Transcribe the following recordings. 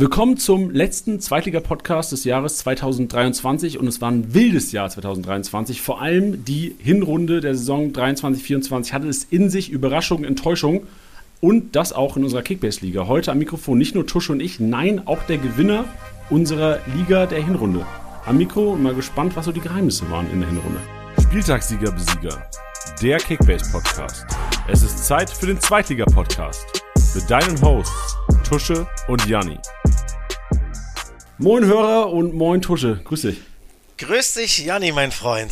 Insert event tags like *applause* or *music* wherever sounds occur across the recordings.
Willkommen zum letzten Zweitliga-Podcast des Jahres 2023 und es war ein wildes Jahr 2023. Vor allem die Hinrunde der Saison 23-24 hatte es in sich Überraschung, Enttäuschung und das auch in unserer Kickbase-Liga. Heute am Mikrofon nicht nur Tusch und ich, nein, auch der Gewinner unserer Liga der Hinrunde. Am Mikro mal gespannt, was so die Geheimnisse waren in der Hinrunde. Spieltagssieger Besieger, der Kickbase-Podcast. Es ist Zeit für den Zweitliga-Podcast mit deinen Hosts Tusche und Janni. Moin Hörer und moin Tusche, grüß dich. Grüß dich, Janni, mein Freund.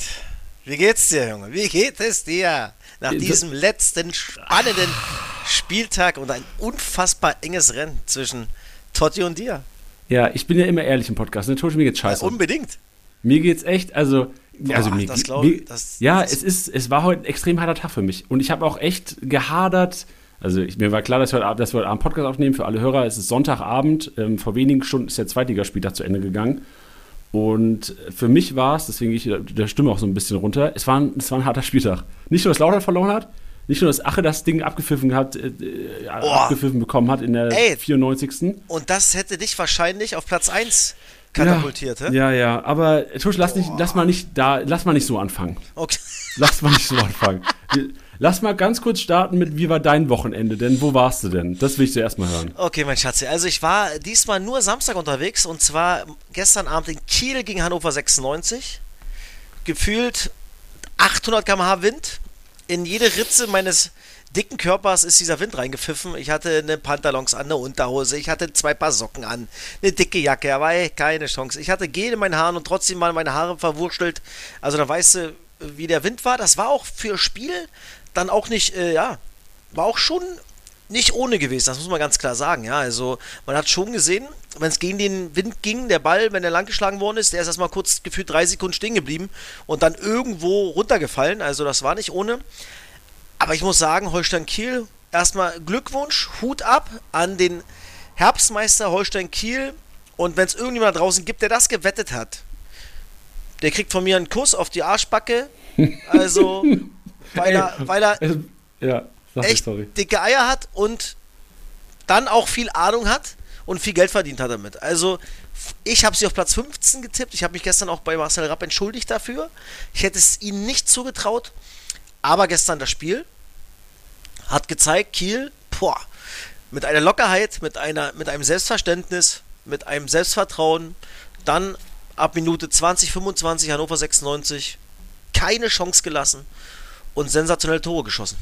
Wie geht's dir, Junge? Wie geht es dir? Nach diesem letzten spannenden Spieltag und ein unfassbar enges Rennen zwischen Totti und dir. Ja, ich bin ja immer ehrlich im Podcast. Ne? Tusche, mir geht's scheiße. Ja, unbedingt. Mir geht's echt, also Boah, also mir, das glaub, mir das, ja, das es ist, es war heute ein extrem harter Tag für mich und ich habe auch echt gehadert, also ich, mir war klar, dass wir, dass wir heute Abend Podcast aufnehmen. Für alle Hörer es ist Sonntagabend. Ähm, vor wenigen Stunden ist der Zweitligaspieltag zu Ende gegangen. Und für mich war es, deswegen gehe ich der Stimme auch so ein bisschen runter, es war, ein, es war ein harter Spieltag. Nicht nur, dass Lautern verloren hat, nicht nur, dass Ache das Ding abgepfiffen hat, äh, äh abgepfiffen bekommen hat in der Ey, 94. Und das hätte dich wahrscheinlich auf Platz 1 katapultiert, ja, ja, ja, aber Tusch, lass, nicht, lass mal nicht da, lass mal nicht so anfangen. Okay. Lass mal nicht so anfangen. *laughs* Lass mal ganz kurz starten mit, wie war dein Wochenende denn? Wo warst du denn? Das will ich zuerst mal hören. Okay, mein Schatz. Also ich war diesmal nur Samstag unterwegs und zwar gestern Abend in Kiel gegen Hannover 96. Gefühlt 800 km/h Wind. In jede Ritze meines dicken Körpers ist dieser Wind reingepfiffen. Ich hatte eine Pantalons an, eine Unterhose, ich hatte zwei Paar Socken an, eine dicke Jacke, aber ey, keine Chance. Ich hatte Gel in meinen Haaren und trotzdem waren meine Haare verwurschtelt. Also da weißt du, wie der Wind war. Das war auch für Spiel dann auch nicht, äh, ja, war auch schon nicht ohne gewesen, das muss man ganz klar sagen. Ja, also man hat schon gesehen, wenn es gegen den Wind ging, der Ball, wenn er langgeschlagen worden ist, der ist erstmal kurz gefühlt drei Sekunden stehen geblieben und dann irgendwo runtergefallen. Also das war nicht ohne. Aber ich muss sagen, Holstein Kiel, erstmal Glückwunsch, Hut ab an den Herbstmeister Holstein Kiel. Und wenn es irgendjemand draußen gibt, der das gewettet hat, der kriegt von mir einen Kuss auf die Arschbacke. *laughs* Also weil er, weil er ja, echt ich, dicke Eier hat und dann auch viel Ahnung hat und viel Geld verdient hat damit. Also ich habe sie auf Platz 15 getippt. Ich habe mich gestern auch bei Marcel Rapp entschuldigt dafür. Ich hätte es ihnen nicht zugetraut. Aber gestern das Spiel hat gezeigt, Kiel, boah, mit einer Lockerheit, mit, einer, mit einem Selbstverständnis, mit einem Selbstvertrauen, dann ab Minute 20, 25 Hannover 96 keine Chance gelassen und sensationelle Tore geschossen.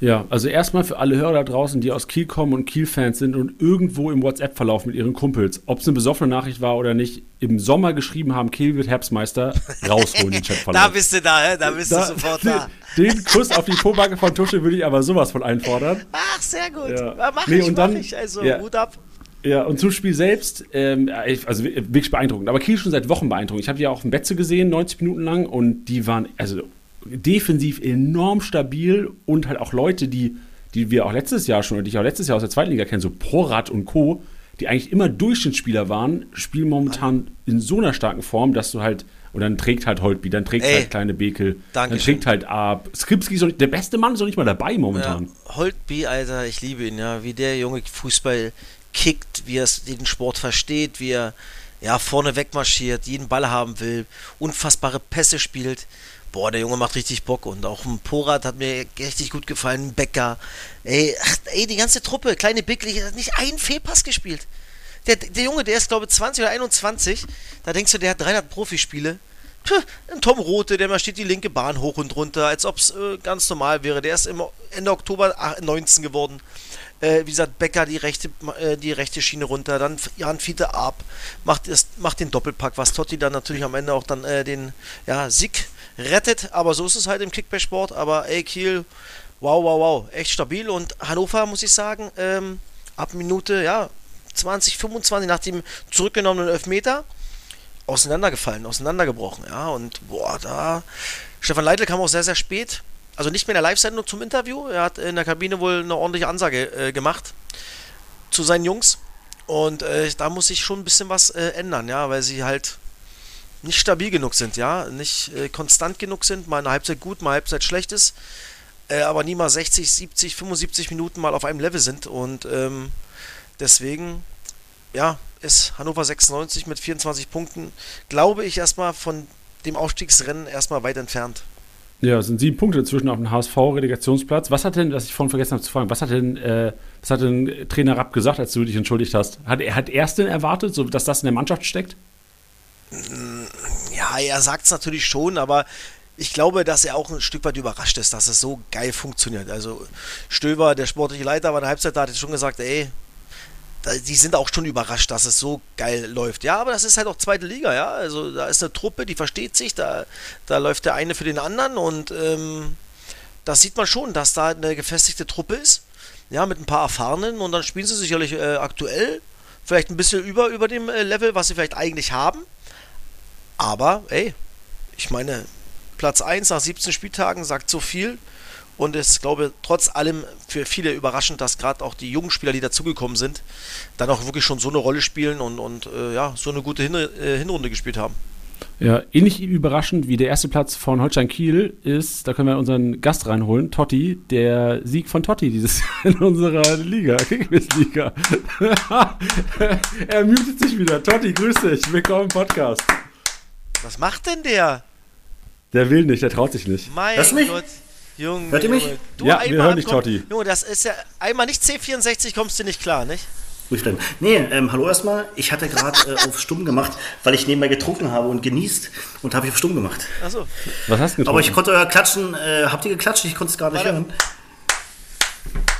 Ja, also erstmal für alle Hörer da draußen, die aus Kiel kommen und Kiel-Fans sind und irgendwo im WhatsApp-Verlauf mit ihren Kumpels, ob es eine besoffene Nachricht war oder nicht, im Sommer geschrieben haben, Kiel wird Herbstmeister, rausholen den Chatverlauf. *laughs* da bist du da, da bist da, du sofort da. Den Kuss auf die Pobacke von Tusche würde ich aber sowas von einfordern. Ach, sehr gut. Ja. Mach nee, ich, und dann, mach ich, also ja. Hut ab. Ja, und zum Spiel selbst, ähm, also wirklich beeindruckend. Aber Kiel schon seit Wochen beeindruckend. Ich habe die ja auch im Betze gesehen, 90 Minuten lang, und die waren, also defensiv enorm stabil und halt auch Leute, die, die wir auch letztes Jahr schon, die ich auch letztes Jahr aus der zweiten Liga kenne, so Porat und Co., die eigentlich immer Durchschnittsspieler waren, spielen momentan in so einer starken Form, dass du halt, und dann trägt halt Holtby, dann trägt Ey, halt kleine Bekel, dann trägt halt Ab. Skripski ist nicht, der beste Mann ist doch nicht mal dabei momentan. Ja, Holtby, Alter, ich liebe ihn, ja, wie der junge Fußball kickt, wie er den Sport versteht, wie er ja, vorne wegmarschiert, jeden Ball haben will, unfassbare Pässe spielt boah, der Junge macht richtig Bock und auch ein Porat hat mir richtig gut gefallen, ein Becker. Ey, ach, ey, die ganze Truppe, kleine Bigli, hat nicht einen Fehlpass gespielt. Der, der Junge, der ist glaube ich 20 oder 21, da denkst du, der hat 300 Profispiele. Puh, ein Tom Rote, der mal steht die linke Bahn hoch und runter, als ob es äh, ganz normal wäre. Der ist im Ende Oktober 19 geworden. Äh, wie gesagt, Becker die rechte, äh, die rechte Schiene runter, dann Jan Fiete ab, macht, macht den Doppelpack, was Totti dann natürlich am Ende auch dann äh, den ja, Sieg rettet, aber so ist es halt im Kickback-Sport. Aber ey, Kiel, wow, wow, wow, echt stabil. Und Hannover, muss ich sagen, ähm, ab Minute, ja, 20, 25 nach dem zurückgenommenen Elfmeter auseinandergefallen, auseinandergebrochen, ja. Und boah, da. Stefan Leitl kam auch sehr, sehr spät. Also nicht mehr in der Live-Sendung zum Interview. Er hat in der Kabine wohl eine ordentliche Ansage äh, gemacht zu seinen Jungs. Und äh, da muss sich schon ein bisschen was äh, ändern, ja, weil sie halt nicht stabil genug sind, ja, nicht äh, konstant genug sind, mal eine Halbzeit gut, mal eine Halbzeit schlecht ist, äh, aber nie mal 60, 70, 75 Minuten mal auf einem Level sind und ähm, deswegen ja, ist Hannover 96 mit 24 Punkten, glaube ich, erstmal von dem Aufstiegsrennen erstmal weit entfernt. Ja, es sind sieben Punkte zwischen auf dem HSV-Relegationsplatz. Was hat denn, was ich vorhin vergessen habe zu fragen, was hat denn, äh, was hat denn Trainer Rapp gesagt, als du dich entschuldigt hast? Hat er hat erst denn erwartet, so, dass das in der Mannschaft steckt? Ja, er sagt es natürlich schon, aber ich glaube, dass er auch ein Stück weit überrascht ist, dass es so geil funktioniert. Also Stöber, der sportliche Leiter, war in der Halbzeit da, hat jetzt schon gesagt, ey, die sind auch schon überrascht, dass es so geil läuft. Ja, aber das ist halt auch zweite Liga, ja. Also da ist eine Truppe, die versteht sich, da, da läuft der eine für den anderen und ähm, das sieht man schon, dass da eine gefestigte Truppe ist. Ja, mit ein paar Erfahrenen und dann spielen sie sicherlich äh, aktuell vielleicht ein bisschen über, über dem äh, Level, was sie vielleicht eigentlich haben. Aber, ey, ich meine, Platz 1 nach 17 Spieltagen sagt so viel. Und es glaube trotz allem für viele überraschend, dass gerade auch die jungen Spieler, die dazugekommen sind, dann auch wirklich schon so eine Rolle spielen und, und äh, ja, so eine gute Hin äh, Hinrunde gespielt haben. Ja, ähnlich überraschend wie der erste Platz von Holstein Kiel ist, da können wir unseren Gast reinholen, Totti, der Sieg von Totti dieses Jahr in unserer Liga, *laughs* Kickbiss-Liga. *laughs* er mutet sich wieder. Totti, grüß dich, willkommen im Podcast. Was macht denn der? Der will nicht, der traut sich nicht. Mein Hörst mich? Gott. Junge, Hört ihr mich? Du Ja, wir hören dich, Totti. Junge, das ist ja einmal nicht C64, kommst du nicht klar, nicht? Ruhig bleiben. Nee, ähm, hallo erstmal. Ich hatte gerade äh, auf Stumm gemacht, weil ich nebenbei getrunken habe und genießt und habe ich auf Stumm gemacht. Achso. Was hast du getrunken? Aber ich konnte euer Klatschen, äh, habt ihr geklatscht? Ich konnte es gar nicht Warte. hören.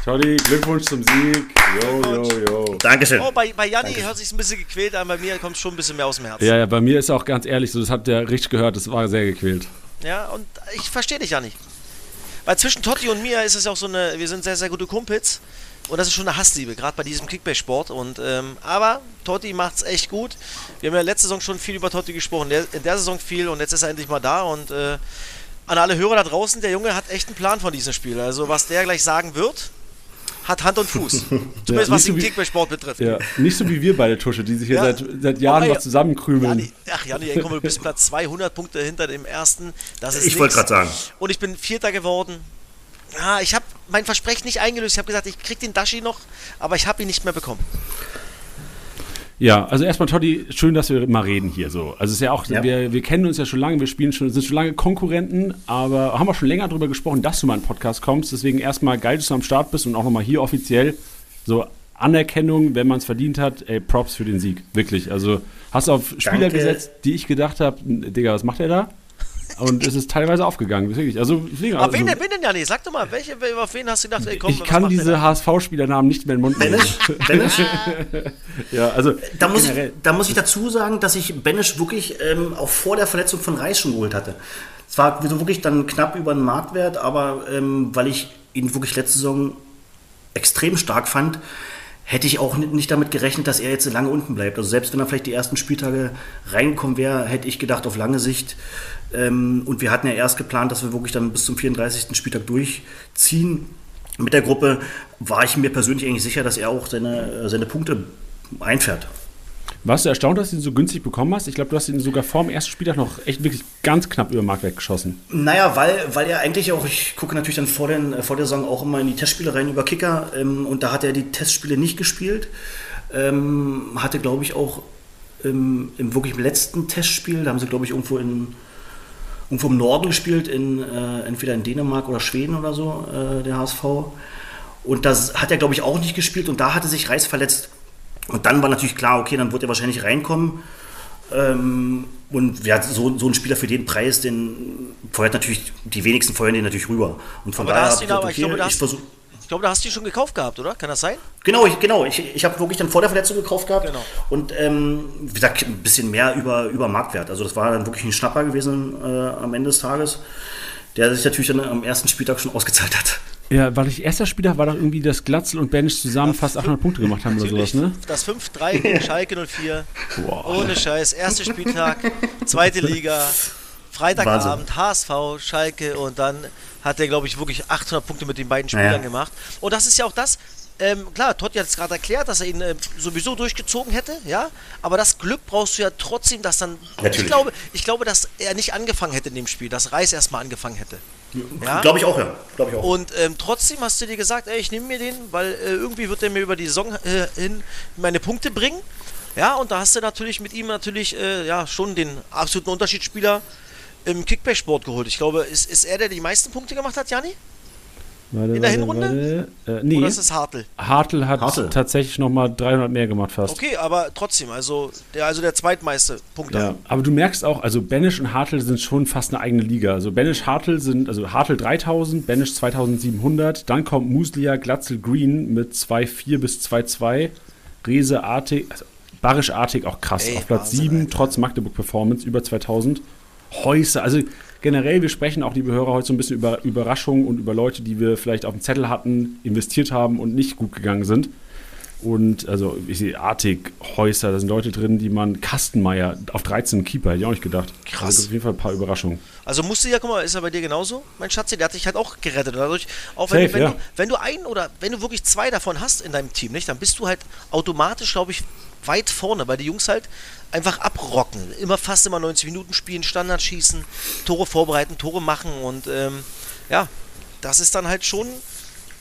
Totti, Glückwunsch zum Sieg. Jo, jo, jo. Dankeschön. Oh, bei, bei Janni hört sich ein bisschen gequält an, bei mir kommt schon ein bisschen mehr aus dem Herzen. Ja, ja, bei mir ist auch ganz ehrlich so, das habt ihr richtig gehört, das war sehr gequält. Ja, und ich verstehe dich ja nicht. Weil zwischen Totti und mir ist es ja auch so eine, wir sind sehr, sehr gute Kumpels. Und das ist schon eine Hassliebe, gerade bei diesem Kickbase-Sport. Und, ähm, aber Totti macht's echt gut. Wir haben ja letzte Saison schon viel über Totti gesprochen, der, in der Saison viel und jetzt ist er endlich mal da. Und äh, an alle Hörer da draußen, der Junge hat echt einen Plan von diesem Spiel. Also was der gleich sagen wird, hat Hand und Fuß. *laughs* Zumindest was nicht so den Kickbase-Sport betrifft. Ja, nicht so wie wir beide Tusche, die sich hier Ja. seit, seit Jahren Aber noch zusammenkrümeln. Janni, ach Janni, komm, du bist Platz 200 Punkte hinter dem ersten. Das ist Ich wollte gerade sagen. Und ich bin Vierter geworden. Ja, ich habe mein Versprechen nicht eingelöst. Ich habe gesagt, ich krieg den Dashi noch, aber ich habe ihn nicht mehr bekommen. Ja, also erstmal Totti, schön, dass wir mal reden hier so. Also es ist ja auch, Ja. Wir, wir kennen uns ja schon lange, wir spielen schon, sind schon lange Konkurrenten, aber haben auch schon länger darüber gesprochen, dass du mal in den Podcast kommst. Deswegen erstmal geil, dass du am Start bist und auch nochmal hier offiziell so Anerkennung, wenn man es verdient hat, ey, Props für den Sieg. Wirklich. Also hast du auf Spieler Danke. gesetzt, die ich gedacht habe, Digga, was macht er da? Und es ist teilweise aufgegangen, wirklich. Also, deswegen, Aber also wen denn, wen denn, Janni? Sag doch mal, welche, auf wen hast du gedacht, ey, komm, ich kann diese? HSV-Spielernamen nicht mehr in den Mund nehmen. Benisch, Benisch, *laughs* Ja, also da, muss ich, da muss ich dazu sagen, dass ich Benisch wirklich ähm, auch vor der Verletzung von Reis schon geholt hatte. Es war so wirklich dann knapp über den Marktwert, aber ähm, weil ich ihn wirklich letzte Saison extrem stark fand, hätte ich auch nicht, damit gerechnet, dass er jetzt so lange unten bleibt. Also selbst wenn er vielleicht die ersten Spieltage reingekommen wäre, hätte ich gedacht, auf lange Sicht. Ähm, und wir hatten ja erst geplant, dass wir wirklich dann bis zum 34. Spieltag durchziehen. Mit der Gruppe war ich mir persönlich eigentlich sicher, dass er auch seine, äh, seine Punkte einfährt. Warst du erstaunt, dass du ihn so günstig bekommen hast? Ich glaube, du hast ihn sogar vor dem ersten Spieltag noch echt wirklich ganz knapp über den Marktwert geschossen. Naja, weil, weil er eigentlich auch, ich gucke natürlich dann vor, den, vor der Saison auch immer in die Testspiele rein über Kicker ähm, und da hat er die Testspiele nicht gespielt. Ähm, hatte, glaube ich, auch im, im wirklich letzten Testspiel, da haben sie, glaube ich, irgendwo in irgendwo im Norden gespielt, in, äh, entweder in Dänemark oder Schweden oder so, äh, der HSV. Und das hat er, glaube ich, auch nicht gespielt und da hatte sich Reis verletzt. Und dann war natürlich klar, okay, dann wird er wahrscheinlich reinkommen. Ähm, und wer so, so ein Spieler für den Preis, den feuert natürlich, die wenigsten feuern den natürlich rüber. Und von Aber da daher hast du ihn aber, ich ich glaube, da okay, ich glaube, da hast du ihn schon gekauft gehabt, oder? Kann das sein? Genau, ich, genau. Ich, ich habe wirklich dann vor der Verletzung gekauft gehabt. Genau. Und ähm, wie gesagt, ein bisschen mehr über, über Marktwert. Also das war dann wirklich ein Schnapper gewesen äh, am Ende des Tages, der sich natürlich dann am ersten Spieltag schon ausgezahlt hat. Ja, weil ich erster Spieltag war doch irgendwie, dass Glatzel und Benisch zusammen fast 800 Punkte gemacht haben oder sowas, ne? Das 5-3 gegen Schalke 04. Boah. Ohne Scheiß. Erster Spieltag, zweite Liga, Freitagabend, HSV, Schalke und dann hat er, glaube ich, wirklich 800 Punkte mit den beiden Spielern Ja. gemacht. Und das ist ja auch das, ähm, klar, Totti hat es gerade erklärt, dass er ihn äh, sowieso durchgezogen hätte, ja. Aber das Glück brauchst du ja trotzdem, dass dann. Natürlich. Ich glaube, ich glaube, dass er nicht angefangen hätte in dem Spiel, dass Reis erstmal angefangen hätte. Ja? Glaube ich auch, ja. Glaube ich auch. Und ähm, trotzdem hast du dir gesagt, ey, ich nehme mir den, weil äh, irgendwie wird er mir über die Saison äh, hin meine Punkte bringen. Ja, und da hast du natürlich mit ihm natürlich äh, ja schon den absoluten Unterschiedsspieler im Kickback-Sport geholt. Ich glaube, ist, ist er, der die meisten Punkte gemacht hat, Jani? Warte, In der warte, Hinrunde? warte. Äh, nee, Oder ist es Hartl? Hartl hat Hartl. tatsächlich nochmal 300 mehr gemacht fast. Okay, aber trotzdem, also der, also der zweitmeiste Punkte. Ja, aber du merkst auch, also Banish und Hartl sind schon fast eine eigene Liga. Also Banish, Hartl sind, also Hartl 3000, Banish 2700, dann kommt Muslia, Glatzel, Green mit 2,4 bis 2,2, Rese, Artig, also Barisch, Artig auch krass, Ey, auf Platz Wahnsinn, 7, Alter. trotz Magdeburg Performance, über 2000. Häuser, also generell, wir sprechen auch, liebe Hörer, heute so ein bisschen über Überraschungen und über Leute, die wir vielleicht auf dem Zettel hatten, investiert haben und nicht gut gegangen sind. Und also, ich sehe Artig, Häuser, da sind Leute drin, die man, Kastenmeier auf 13 Keeper, hätte ich auch nicht gedacht. Krass. Also, auf jeden Fall ein paar Überraschungen. Also musste ja, guck mal, ist er bei dir genauso, mein Schatzi, der hat dich halt auch gerettet. Und Dadurch, auch wenn, Safe, du, wenn, ja. du, wenn du einen oder wenn du wirklich zwei davon hast in deinem Team, nicht, dann bist du halt automatisch, glaube ich, weit vorne, weil die Jungs halt einfach abrocken. Immer fast immer 90 Minuten spielen, Standard schießen, Tore vorbereiten, Tore machen und ähm, ja, das ist dann halt schon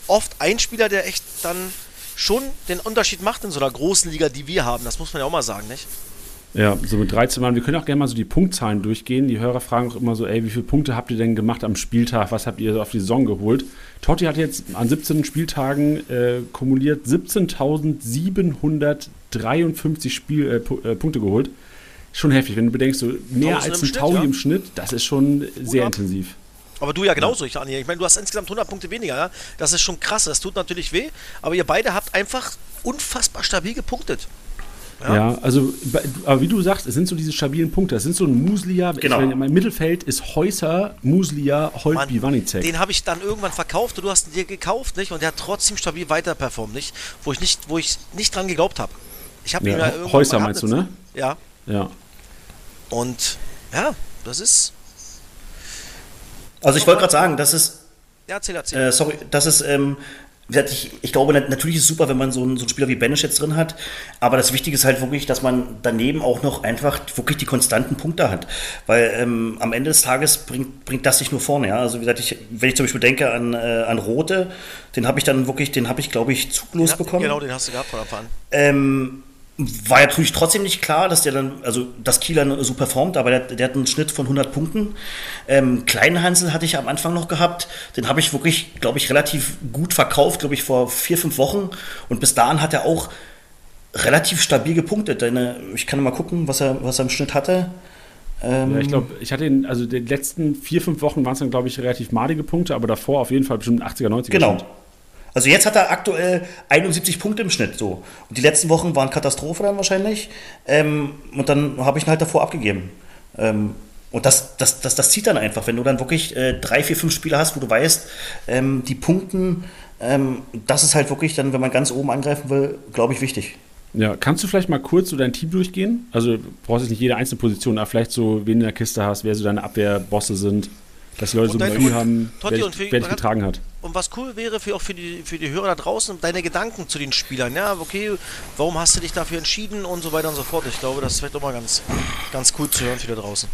oft ein Spieler, der echt dann schon den Unterschied macht in so einer großen Liga, die wir haben. Das muss man ja auch mal sagen, nicht? Ja, so mit 13 Mann. Wir können auch gerne mal so die Punktzahlen durchgehen. Die Hörer fragen auch immer so, ey, wie viele Punkte habt ihr denn gemacht am Spieltag? Was habt ihr so auf die Saison geholt? Totti hat jetzt an 17 Spieltagen äh, kumuliert 17.753 Spiel, äh, äh, Punkte geholt. Schon heftig, wenn du bedenkst, so mehr 1000 als ein Taui ja. im Schnitt, das ist schon sehr ab. intensiv. Aber du ja genauso, ich, Anja. Ich meine, du hast insgesamt 100 Punkte weniger. Ja? Das ist schon krass. Das tut natürlich weh. Aber ihr beide habt einfach unfassbar stabil gepunktet. Ja, Ja. also, aber wie du sagst, es sind so diese stabilen Punkte. Es sind so ein Muslia, Genau. ich, mein Mittelfeld ist Häuser, Muslia, Holtby, Wanizek. den habe ich dann irgendwann verkauft und du hast ihn dir gekauft, nicht? Und der hat trotzdem stabil weiter performt, nicht? Wo ich nicht, wo ich nicht dran geglaubt habe. Ich habe ihn Ja, ja irgendwann Häuser meinst du, ne? Ja. Ja. Und ja, das ist. Also ich wollte gerade sagen, das ist, Ja, erzähl, erzähl. äh, sorry, das ist, ähm, wie gesagt, ich, ich glaube, nat- natürlich ist es super, wenn man so einen, so einen Spieler wie Banish jetzt drin hat, aber das Wichtige ist halt wirklich, dass man daneben auch noch einfach wirklich die konstanten Punkte hat, weil ähm, am Ende des Tages bringt, bringt das sich nur vorne, ja, also wie gesagt, ich, wenn ich zum Beispiel denke an, äh, an Rote, den habe ich dann wirklich, den habe ich, glaube ich, zuglos bekommen. Genau, den hast du gehabt von Anfang an. Ähm, war natürlich trotzdem nicht klar, dass der dann, also dass Kieler so performt, aber der, der hat einen Schnitt von 100 Punkten. Ähm, Kleinhansel hatte ich am Anfang noch gehabt, den habe ich wirklich, glaube ich, relativ gut verkauft, glaube ich, vor vier, fünf Wochen. Und bis dahin hat er auch relativ stabil gepunktet. Denn, äh, ich kann mal gucken, was er, was er im Schnitt hatte. Ähm, Ja, ich glaube, ich hatte ihn, also die letzten vier, fünf Wochen waren es dann, glaube ich, relativ madige Punkte, aber davor auf jeden Fall bestimmt 80er, 90er. Genau. Schnitt. Also jetzt hat er aktuell 71 Punkte im Schnitt so. Und die letzten Wochen waren Katastrophe dann wahrscheinlich. Ähm, und dann habe ich ihn halt davor abgegeben. Ähm, und das, das, das, das zieht dann einfach, wenn du dann wirklich äh, drei, vier, fünf Spieler hast, wo du weißt, ähm, die Punkten, ähm, das ist halt wirklich dann, wenn man ganz oben angreifen will, glaube ich, wichtig. Ja, kannst du vielleicht mal kurz so dein Team durchgehen? Also du brauchst jetzt nicht jede einzelne Position, aber vielleicht so, wen du in der Kiste hast, wer so deine Abwehrbosse sind, dass die Leute so Und ein dein- Gefühl haben, Totti, wer, und für- dich- wer dich getragen hat. Und was cool wäre für, auch für die, für die Hörer da draußen, deine Gedanken zu den Spielern. Ja, okay, warum hast du dich dafür entschieden und so weiter und so fort. Ich glaube, das auch mal ganz, ganz cool zu hören für da draußen.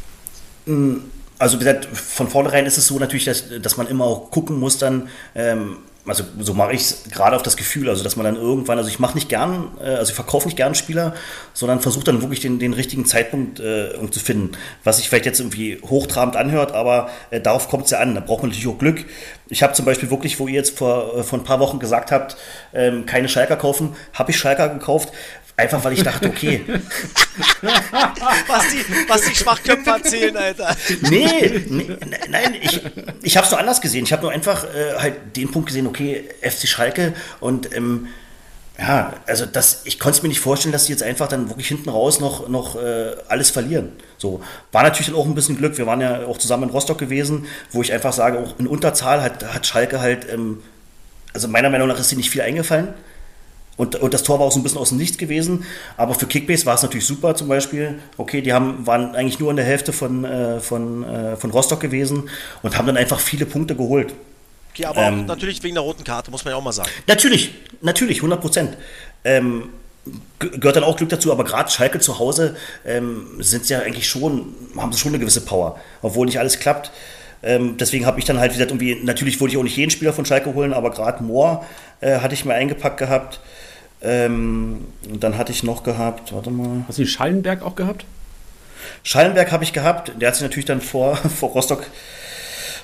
Also wie gesagt, von vornherein ist es so natürlich, dass, dass man immer auch gucken muss dann, ähm, also so mache ich es gerade auf das Gefühl, also dass man dann irgendwann, also ich mache nicht gern, äh, also ich verkaufe nicht gern Spieler, sondern versuche dann wirklich den, den richtigen Zeitpunkt äh, um zu finden. Was sich vielleicht jetzt irgendwie hochtrabend anhört, aber äh, darauf kommt es ja an, da braucht man natürlich auch Glück. Ich habe zum Beispiel wirklich, wo ihr jetzt vor, äh, vor ein paar Wochen gesagt habt, ähm, keine Schalker kaufen, habe ich Schalker gekauft, einfach weil ich dachte, okay, *laughs* Was die, was die Schwachköpfe erzählen, Alter. Nee, nee nein, ich, ich habe es nur anders gesehen. Ich habe nur einfach äh, halt den Punkt gesehen, okay, FC Schalke und ähm, ja, also das, ich konnte es mir nicht vorstellen, dass die jetzt einfach dann wirklich hinten raus noch, noch äh, alles verlieren. So, war natürlich dann auch ein bisschen Glück. Wir waren ja auch zusammen in Rostock gewesen, wo ich einfach sage, auch in Unterzahl hat, hat Schalke halt, ähm, also meiner Meinung nach ist sie nicht viel eingefallen. Und, und das Tor war auch so ein bisschen aus dem Nichts gewesen. Aber für Kickbase war es natürlich super zum Beispiel. Okay, die haben, waren eigentlich nur in der Hälfte von, äh, von, äh, von Rostock gewesen und haben dann einfach viele Punkte geholt. Okay, aber ähm, natürlich wegen der roten Karte, muss man ja auch mal sagen. Natürlich, natürlich, 100 Prozent. Ähm, gehört dann auch Glück dazu, aber gerade Schalke zu Hause ähm, sind ja eigentlich schon, haben sie schon eine gewisse Power, obwohl nicht alles klappt. Ähm, deswegen habe ich dann halt gesagt, irgendwie, natürlich wollte ich auch nicht jeden Spieler von Schalke holen, aber gerade Mohr äh, hatte ich mir eingepackt gehabt. Ähm, und dann hatte ich noch gehabt, warte mal. Hast du den Schallenberg auch gehabt? Schallenberg habe ich gehabt, der hat sich natürlich dann vor, *laughs* vor, Rostock,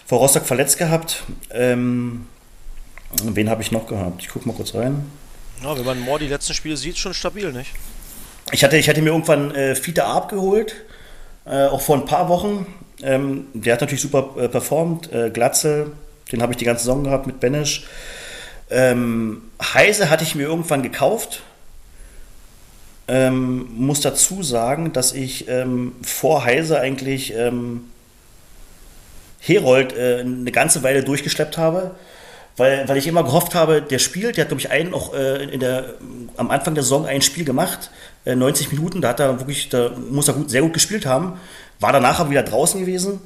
vor Rostock verletzt gehabt. Ähm, wen habe ich noch gehabt? Ich gucke mal kurz rein. Ja, wenn man Moore die letzten Spiele sieht, schon stabil, nicht? Ich hatte, ich hatte mir irgendwann äh, Fiete Arp geholt, äh, auch vor ein paar Wochen. Ähm, der hat natürlich super äh, performt. Äh, Glatzel, den habe ich die ganze Saison gehabt mit Benesch. Ähm, Heise hatte ich mir irgendwann gekauft. Ähm, muss dazu sagen, dass ich ähm, vor Heise eigentlich ähm, Herold äh, eine ganze Weile durchgeschleppt habe, weil, weil ich immer gehofft habe, der spielt, der hat, glaube ich, einen auch äh, in der, am Anfang der Saison ein Spiel gemacht, äh, 90 Minuten, da hat er wirklich, da muss er gut, sehr gut gespielt haben, war danach aber wieder draußen gewesen.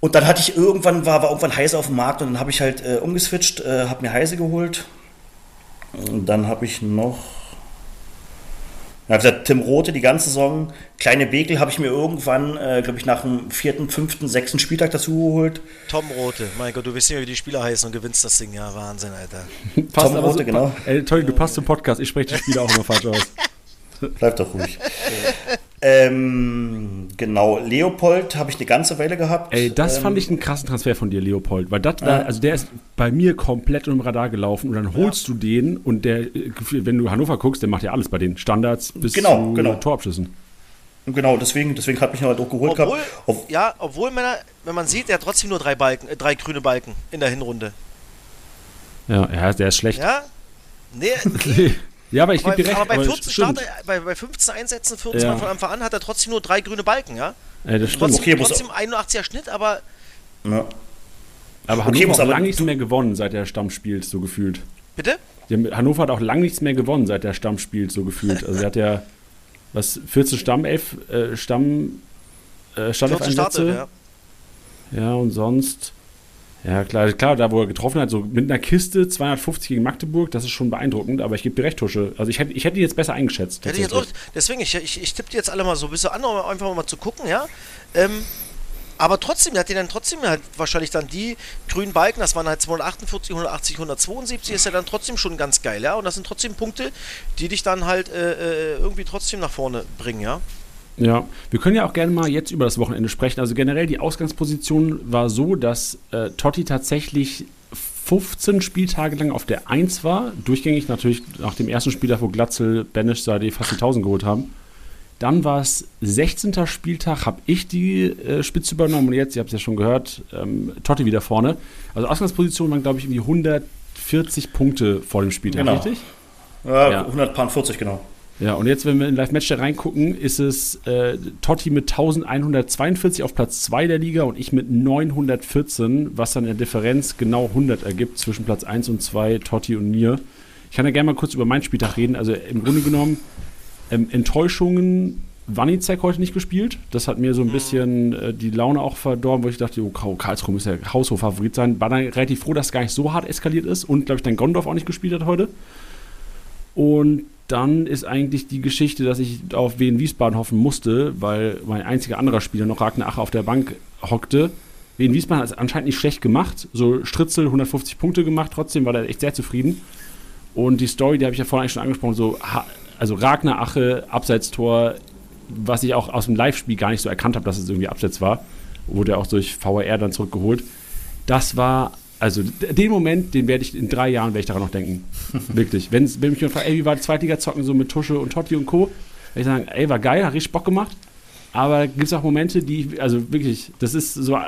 Und dann hatte ich irgendwann, war, war irgendwann Heise auf dem Markt und dann habe ich halt äh, umgeswitcht, äh, habe mir Heise geholt. Und dann habe ich noch dann habe gesagt, Tim Rote die ganze Saison. Kleine Bekel habe ich mir irgendwann, äh, glaube ich, nach dem vierten, fünften, sechsten Spieltag dazu geholt. Tom Rote, mein Gott, du weißt ja, wie die Spieler heißen und gewinnst das Ding. Ja, Wahnsinn, Alter. *laughs* Tom Rote, so, genau. Ey, Tolly, du passt zum Podcast. Ich spreche die Spieler auch immer falsch aus. Bleib doch ruhig. Ähm, genau, Leopold habe ich eine ganze Weile gehabt. Ey, das ähm, fand ich einen krassen Transfer von dir, Leopold, weil das war, also der ist bei mir komplett unter dem Radar gelaufen und dann holst ja. du den und der, wenn du Hannover guckst, der macht ja alles bei den Standards bis genau, zu genau. Torabschüssen. Genau, deswegen, deswegen hat mich halt auch geholt obwohl, gehabt. Ob, ja, obwohl, man, wenn man sieht, der hat trotzdem nur drei Balken, äh, drei grüne Balken in der Hinrunde. Ja, ja der ist schlecht. Ja? Nee, *laughs* nee. Ja, aber ich gebe dir recht. Aber bei, 14 Start, bei, bei 15 Einsätzen, 14 ja. Mal von Anfang an, hat er trotzdem nur drei grüne Balken, ja? ja das stimmt. Trotzdem, okay, trotzdem 81er Schnitt, aber. Ja. Aber Hannover okay, hat lange nichts mehr gewonnen, seit der Stamm spielt, so gefühlt. Bitte? Hannover hat auch lange nichts mehr gewonnen, seit der Stamm spielt, so gefühlt. Also er hat ja, was, 14 Stamm, 11 äh, Stamm, äh, Startelf-Einsätze. Ja. ja, und sonst ja, klar, klar, da wo er getroffen hat, so mit einer Kiste 250 gegen Magdeburg, das ist schon beeindruckend, aber ich gebe dir recht, Tusche. Also ich hätte, ich hätte ihn jetzt besser eingeschätzt. Hätte ich jetzt auch, deswegen, ich, ich, ich tippe jetzt alle mal so ein bisschen an, um einfach mal zu gucken, ja. Ähm, aber trotzdem, er hat ihn dann trotzdem halt wahrscheinlich dann die grünen Balken, das waren halt 248, 180, 172, ist ja dann trotzdem schon ganz geil, ja. Und das sind trotzdem Punkte, die dich dann halt äh, äh irgendwie trotzdem nach vorne bringen, ja. Ja, wir können ja auch gerne mal jetzt über das Wochenende sprechen. Also generell die Ausgangsposition war so, dass äh, Totti tatsächlich 15 Spieltage lang auf der 1 war. Durchgängig natürlich nach dem ersten Spieltag, wo Glatzel, Benisch, Sade fast die 1000 geholt haben. Dann war es 16. Spieltag, habe ich die äh, Spitze übernommen und jetzt, ihr habt es ja schon gehört, ähm, Totti wieder vorne. Also Ausgangsposition waren, glaube ich, irgendwie 140 Punkte vor dem Spieltag, genau. richtig? Ja, ja. 140, genau. Ja, und jetzt, wenn wir in Live-Match da reingucken, ist es äh, Totti mit 1142 auf Platz 2 der Liga und ich mit 914, was dann in der Differenz genau 100 ergibt zwischen Platz 1 und 2, Totti und mir. Ich kann ja gerne mal kurz über meinen Spieltag reden. Also im Grunde genommen, ähm, Enttäuschungen, Wanizek heute nicht gespielt. Das hat mir so ein mhm. bisschen äh, die Laune auch verdorben, wo ich dachte, oh, Karlsruhe muss ja Haushof-Favorit sein. War dann relativ froh, dass es gar nicht so hart eskaliert ist und, glaube ich, dann Gondorf auch nicht gespielt hat heute. Und dann ist eigentlich die Geschichte, dass ich auf Wien Wiesbaden hoffen musste, weil mein einziger anderer Spieler noch Ragnar Ache auf der Bank hockte. Wien Wiesbaden hat es anscheinend nicht schlecht gemacht. So Stritzel 150 Punkte gemacht, trotzdem war er echt sehr zufrieden. Und die Story, die habe ich ja vorhin schon angesprochen, so, also Ragnar Ache, Abseitstor, was ich auch aus dem Live-Spiel gar nicht so erkannt habe, dass es irgendwie Abseits war, wurde auch durch VAR dann zurückgeholt. Das war also den Moment, den werde ich in drei Jahren werde ich daran noch denken. *laughs* Wirklich. Wenn's, wenn mich jemand fragt, ey, wie war die Zweitliga zocken so mit Tusche und Totti und Co., werde ich sagen, ey, war geil, hat richtig Bock gemacht. Aber gibt es auch Momente, die, also wirklich, das ist so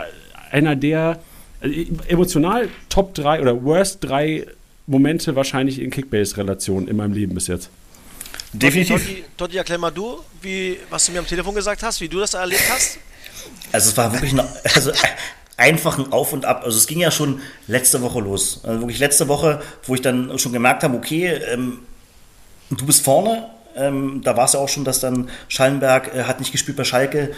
einer der also emotional Top 3 oder Worst 3 Momente wahrscheinlich in Kickbase-Relationen in meinem Leben bis jetzt. Definitiv. Totti, Totti, erklär mal du, wie, was du mir am Telefon gesagt hast, wie du das erlebt hast. Also es war wirklich noch, also einfachen Auf und Ab. Also es ging ja schon letzte Woche los. Also wirklich letzte Woche, wo ich dann schon gemerkt habe, okay, ähm, du bist vorne. Ähm, da war es ja auch schon, dass dann Schallenberg äh, hat nicht gespielt bei Schalke.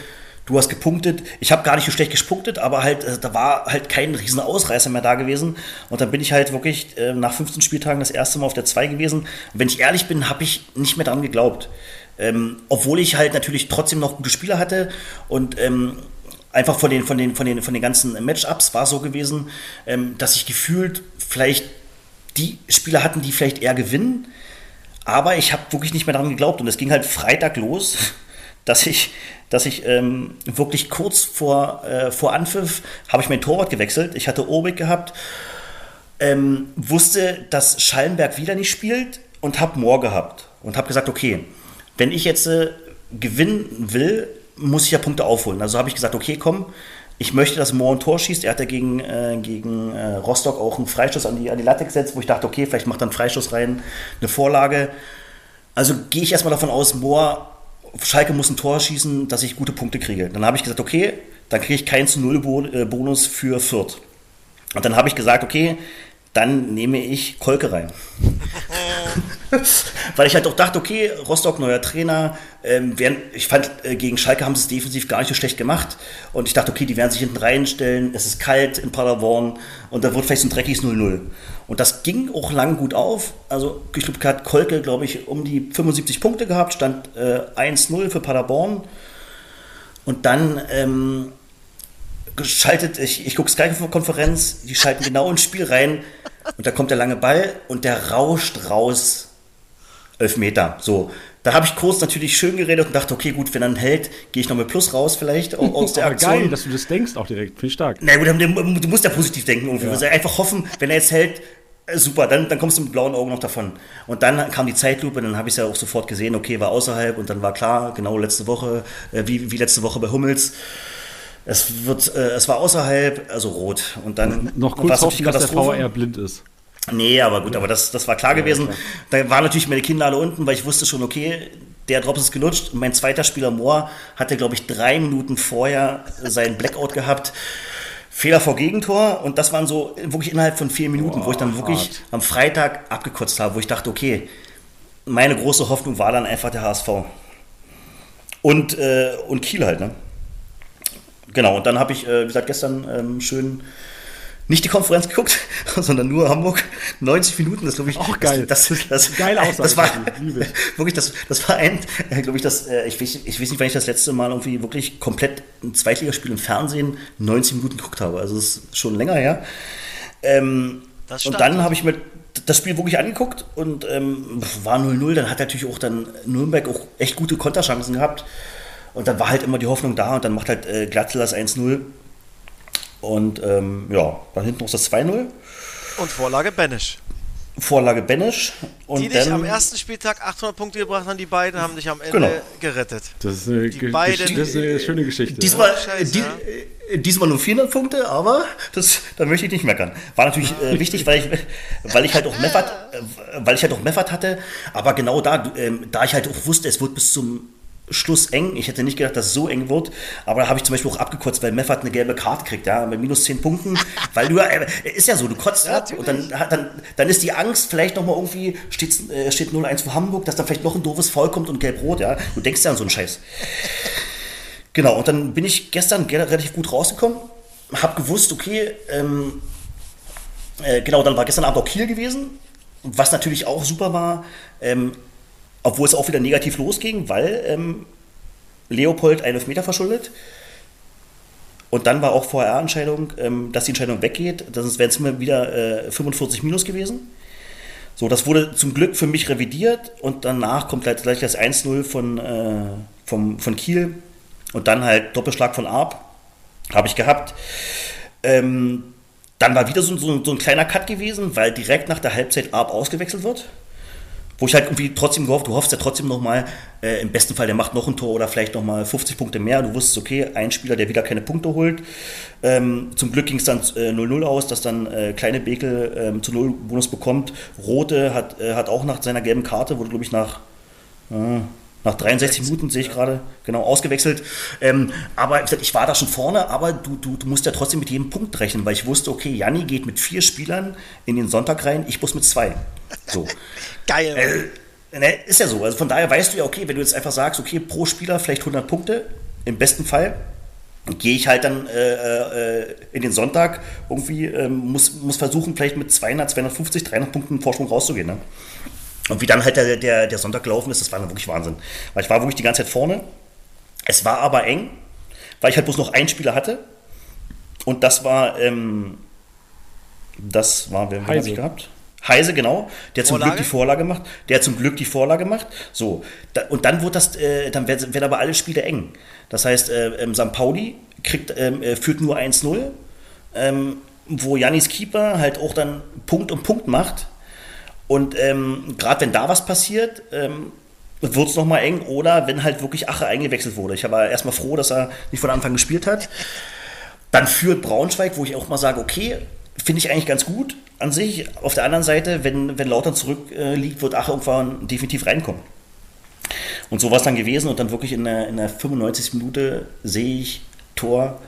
du hast gepunktet. Ich habe gar nicht so schlecht gespunktet, aber halt, äh, da war halt kein riesen Ausreißer mehr da gewesen. Und dann bin ich halt wirklich äh, nach 15 Spieltagen das erste Mal auf der 2 gewesen. Und wenn ich ehrlich bin, habe ich nicht mehr daran geglaubt. Ähm, obwohl ich halt natürlich trotzdem noch gute Spieler hatte und ähm, einfach von den, von den, von den, von den ganzen Matchups war so gewesen, ähm, dass ich gefühlt vielleicht die Spieler hatten, die vielleicht eher gewinnen. Aber ich habe wirklich nicht mehr daran geglaubt. Und es ging halt Freitag los, *laughs* dass ich, dass ich ähm, wirklich kurz vor, äh, vor Anpfiff habe ich mein Torwart gewechselt. Ich hatte Obig gehabt, ähm, wusste, dass Schallenberg wieder nicht spielt und habe Moor gehabt. Und habe gesagt, okay, wenn ich jetzt äh, gewinnen will, muss ich ja Punkte aufholen. Also habe ich gesagt, okay, komm, ich möchte, dass Moore ein Tor schießt. Er hat ja gegen, äh, gegen äh, Rostock auch einen Freistoß an die, an die Latte gesetzt, wo ich dachte, okay, vielleicht macht er einen Freistoß rein, eine Vorlage. Also gehe ich erstmal davon aus, Moore, Schalke muss ein Tor schießen, dass ich gute Punkte kriege. Dann habe ich gesagt, okay, dann kriege ich keinen zu Null äh, Bonus für Fürth. Und dann habe ich gesagt, okay, dann nehme ich Kolke rein. *laughs* Weil ich halt auch dachte, okay, Rostock, neuer Trainer. Ähm, werden, ich fand, äh, gegen Schalke haben sie es defensiv gar nicht so schlecht gemacht. Und ich dachte, okay, die werden sich hinten reinstellen. Es ist kalt in Paderborn. Und da wird vielleicht so ein dreckiges 0-0. Und das ging auch lang gut auf. Also, ich glaube, hat Kolke, glaube ich, um die 75 Punkte gehabt. Stand äh, 1-0 für Paderborn. Und dann. Ähm, geschaltet, ich, ich gucke Sky-Konferenz, die schalten genau ins Spiel rein und da kommt der lange Ball und der rauscht raus. Elf Meter. So. Da habe ich kurz natürlich schön geredet und dachte, okay, gut, wenn er einen hält, gehe ich noch mit Plus raus vielleicht *laughs* aus der Aber Aktion. geil, dass du das denkst auch direkt. Ich stark. Na gut, du musst ja positiv denken irgendwie. Ja. Einfach hoffen, wenn er jetzt hält, äh, super, dann, dann kommst du mit blauen Augen noch davon. Und dann kam die Zeitlupe, dann habe ich es ja auch sofort gesehen, okay, war außerhalb und dann war klar, genau letzte Woche, äh, wie, wie letzte Woche bei Hummels. Es, wird, äh, es war außerhalb, also rot. Und dann noch kurz hoffen, dass der VR blind ist. Nee, aber gut, aber das, das war klar gewesen. Da waren natürlich meine Kinder alle unten, weil ich wusste schon, okay, der Drops ist gelutscht. Und mein zweiter Spieler Moore hatte, glaube ich, drei Minuten vorher seinen Blackout gehabt. Fehler vor Gegentor und das waren so wirklich innerhalb von vier Minuten, Boah, wo ich dann wirklich hart. am Freitag abgekotzt habe, wo ich dachte, okay, meine große Hoffnung war dann einfach der HSV. Und, äh, und Kiel halt, ne? Genau, und dann habe ich, äh, wie gesagt, gestern ähm, schön nicht die Konferenz *laughs* geguckt, sondern nur Hamburg. 90 Minuten, das glaube ich. Auch geil. Das, das, das, *laughs* geil Aussage. Das war *laughs* wirklich, das, das war ein, äh, glaube ich, das, äh, ich, weiß, ich weiß nicht, wann ich das letzte Mal irgendwie wirklich komplett ein Zweitligaspiel im Fernsehen 90 Minuten geguckt habe. Also das ist schon länger her. Ähm, und dann habe ich mir das Spiel wirklich angeguckt und ähm, war 0-0. Dann hat natürlich auch dann Nürnberg auch echt gute Konterchancen gehabt. Und dann war halt immer die Hoffnung da und dann macht halt äh, Glatzel das 1-0. Und ähm, ja, dann hinten noch das 2-0. Und Vorlage Benisch. Vorlage Benisch. Und die dich am ersten Spieltag 800 Punkte gebracht haben, die beiden haben dich am Ende genau. gerettet. Das ist, eine, die beiden, das ist eine schöne Geschichte. Diesmal, oh, Scheiße, die, ja. diesmal nur 400 Punkte, aber das, da möchte ich nicht meckern. War natürlich äh, wichtig, weil ich, weil ich halt auch *laughs* Meffert, äh, weil ich halt auch Meffert hatte, aber genau da, äh, da ich halt auch wusste, es wird bis zum Schluss eng. Ich hätte nicht gedacht, dass es so eng wird, aber da habe ich zum Beispiel auch abgekotzt, weil Meffert eine gelbe Karte kriegt, ja, bei minus 10 Punkten, *laughs* weil du, äh, ist ja so, du kotzt ja, ab und dann, dann, dann ist die Angst, vielleicht nochmal irgendwie, steht, äh, steht 0-1 für Hamburg, dass da vielleicht noch ein doofes Foul kommt und gelb-rot, ja, du denkst ja an so einen Scheiß. Genau, und dann bin ich gestern relativ gut rausgekommen, habe gewusst, okay, ähm, äh, genau, dann war gestern Abend auch Kiel gewesen, was natürlich auch super war, ähm, obwohl es auch wieder negativ losging, weil ähm, Leopold einen Elfmeter verschuldet. Und dann war auch VR-Entscheidung, ähm, dass die Entscheidung weggeht. Das wären es immer wieder äh, 45 minus gewesen. So, das wurde zum Glück für mich revidiert und danach kommt gleich, gleich das 1-0 von, äh, vom, von Kiel und dann halt Doppelschlag von Arp. Habe ich gehabt. Ähm, dann war wieder so, so, so, ein kleiner Cut gewesen, weil direkt nach der Halbzeit Arp ausgewechselt wird. Wo ich halt irgendwie trotzdem gehofft, du hoffst ja trotzdem nochmal, äh, im besten Fall, der macht noch ein Tor oder vielleicht nochmal 50 Punkte mehr. Du wusstest, okay, ein Spieler, der wieder keine Punkte holt. Ähm, zum Glück ging es dann 0-0 äh, aus, dass dann äh, kleine Bekel ähm, zu 0 Bonus bekommt. Rote hat, äh, hat auch nach seiner gelben Karte, wurde, glaube ich, nach, äh, nach 63 Minuten, sehe ich gerade, genau, ausgewechselt. Ähm, aber ich war da schon vorne, aber du, du, du musst ja trotzdem mit jedem Punkt rechnen, weil ich wusste, okay, Janni geht mit vier Spielern in den Sonntag rein, ich muss mit zwei. So. *laughs* Geil. Äh, ne, ist ja so. Also von daher weißt du ja, okay, wenn du jetzt einfach sagst, okay, pro Spieler vielleicht 100 Punkte, im besten Fall, gehe ich halt dann äh, äh, in den Sonntag irgendwie, äh, muss, muss versuchen, vielleicht mit 200, 250, 300 Punkten Vorsprung rauszugehen. Ne? Und wie dann halt der, der, der Sonntag gelaufen ist, das war dann wirklich Wahnsinn. Weil ich war wirklich die ganze Zeit vorne. Es war aber eng, weil ich halt bloß noch einen Spieler hatte. Und das war, ähm, das war, wer habe ich gehabt? Heise, genau, der zum Glück die Vorlage macht, der zum Glück die Vorlage macht. So, da, und dann wird das, äh, dann werden, werden aber alle Spiele eng. Das heißt, äh, ähm, St. Pauli kriegt, ähm, äh, führt nur 1-0, ähm, wo Janis Keeper halt auch dann Punkt um Punkt macht. Und ähm, gerade wenn da was passiert, ähm, wird es nochmal eng oder wenn halt wirklich Ache eingewechselt wurde. Ich war erstmal froh, dass er nicht von Anfang gespielt hat. Dann führt Braunschweig, wo ich auch mal sage, okay, finde ich eigentlich ganz gut an sich. Auf der anderen Seite, wenn, wenn Lautern zurückliegt, äh, wird Ache irgendwann definitiv reinkommen. Und so war es dann gewesen und dann wirklich in der, in der 95. Minute sehe ich Tor,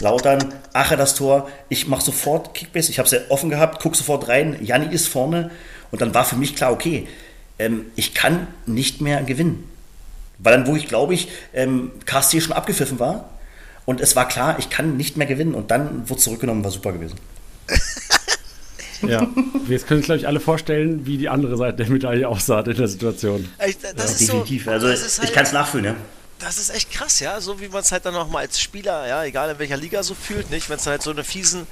Lautern, Ache das Tor. Ich mache sofort Kickbase, ich habe es ja offen gehabt, gucke sofort rein, Janni ist vorne und dann war für mich klar, okay, ähm, ich kann nicht mehr gewinnen. Weil dann, wo ich glaube ich, ähm, KSC schon abgepfiffen war und es war klar, ich kann nicht mehr gewinnen und dann wurde zurückgenommen, war super gewesen. *laughs* Ja, wir können uns, glaube ich, alle vorstellen, wie die andere Seite der Medaille aussah in der Situation. Das ja, definitiv. So, also, halt, ich kann es nachfühlen, ja. Das ist echt krass, ja, so wie man es halt dann auch mal als Spieler, ja, egal in welcher Liga so fühlt, nicht, wenn es halt so eine fiesen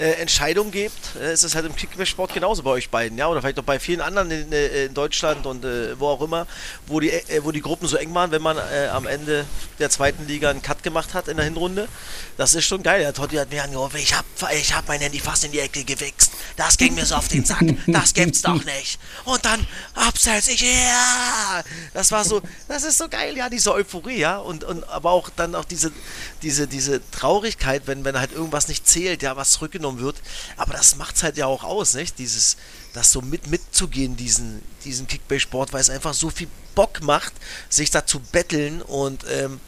äh, Entscheidung gibt, äh, ist es halt im Kickbase-Sport genauso bei euch beiden, ja, oder vielleicht auch bei vielen anderen in, äh, in Deutschland und äh, wo auch immer, wo die, äh, wo die Gruppen so eng waren, wenn man am Ende der zweiten Liga einen Cut gemacht hat in der Hinrunde. Das ist schon geil. Der Totti hat mir angerufen, ich hab, ich hab mein Handy fast in die Ecke gewichst. Das ging mir so auf den Sack. Das gibt's doch nicht. Und dann abseits, ich, ja! Das war so, das ist so geil, ja, diese Euphorie, ja, und, und aber auch dann auch diese, diese, diese Traurigkeit, wenn, wenn halt irgendwas nicht zählt, ja, was zurückgenommen wird. Aber das macht es halt ja auch aus, nicht? Dieses, das so mit mitzugehen, diesen, diesen Kickbase-Sport, weil es einfach so viel Bock macht, sich da zu betteln und, ähm,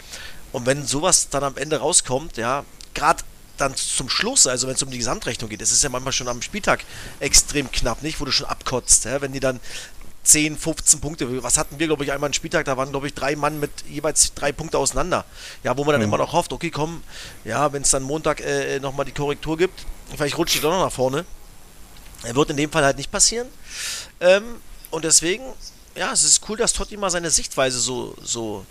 und wenn sowas dann am Ende rauskommt, ja, gerade dann zum Schluss, also wenn es um die Gesamtrechnung geht, das ist ja manchmal schon am Spieltag extrem knapp, nicht? Wo du schon abkotzt, ja? wenn die dann 10, 15 Punkte. Was hatten wir, glaube ich, einmal einen Spieltag, da waren, glaube ich, drei Mann mit jeweils drei Punkte auseinander. Ja, wo man dann mhm. immer noch hofft, okay, komm, ja, wenn es dann Montag äh, nochmal die Korrektur gibt, vielleicht rutscht die doch noch nach vorne. Wird in dem Fall halt nicht passieren. Ähm, und deswegen, ja, es ist cool, dass Totti mal seine Sichtweise so, so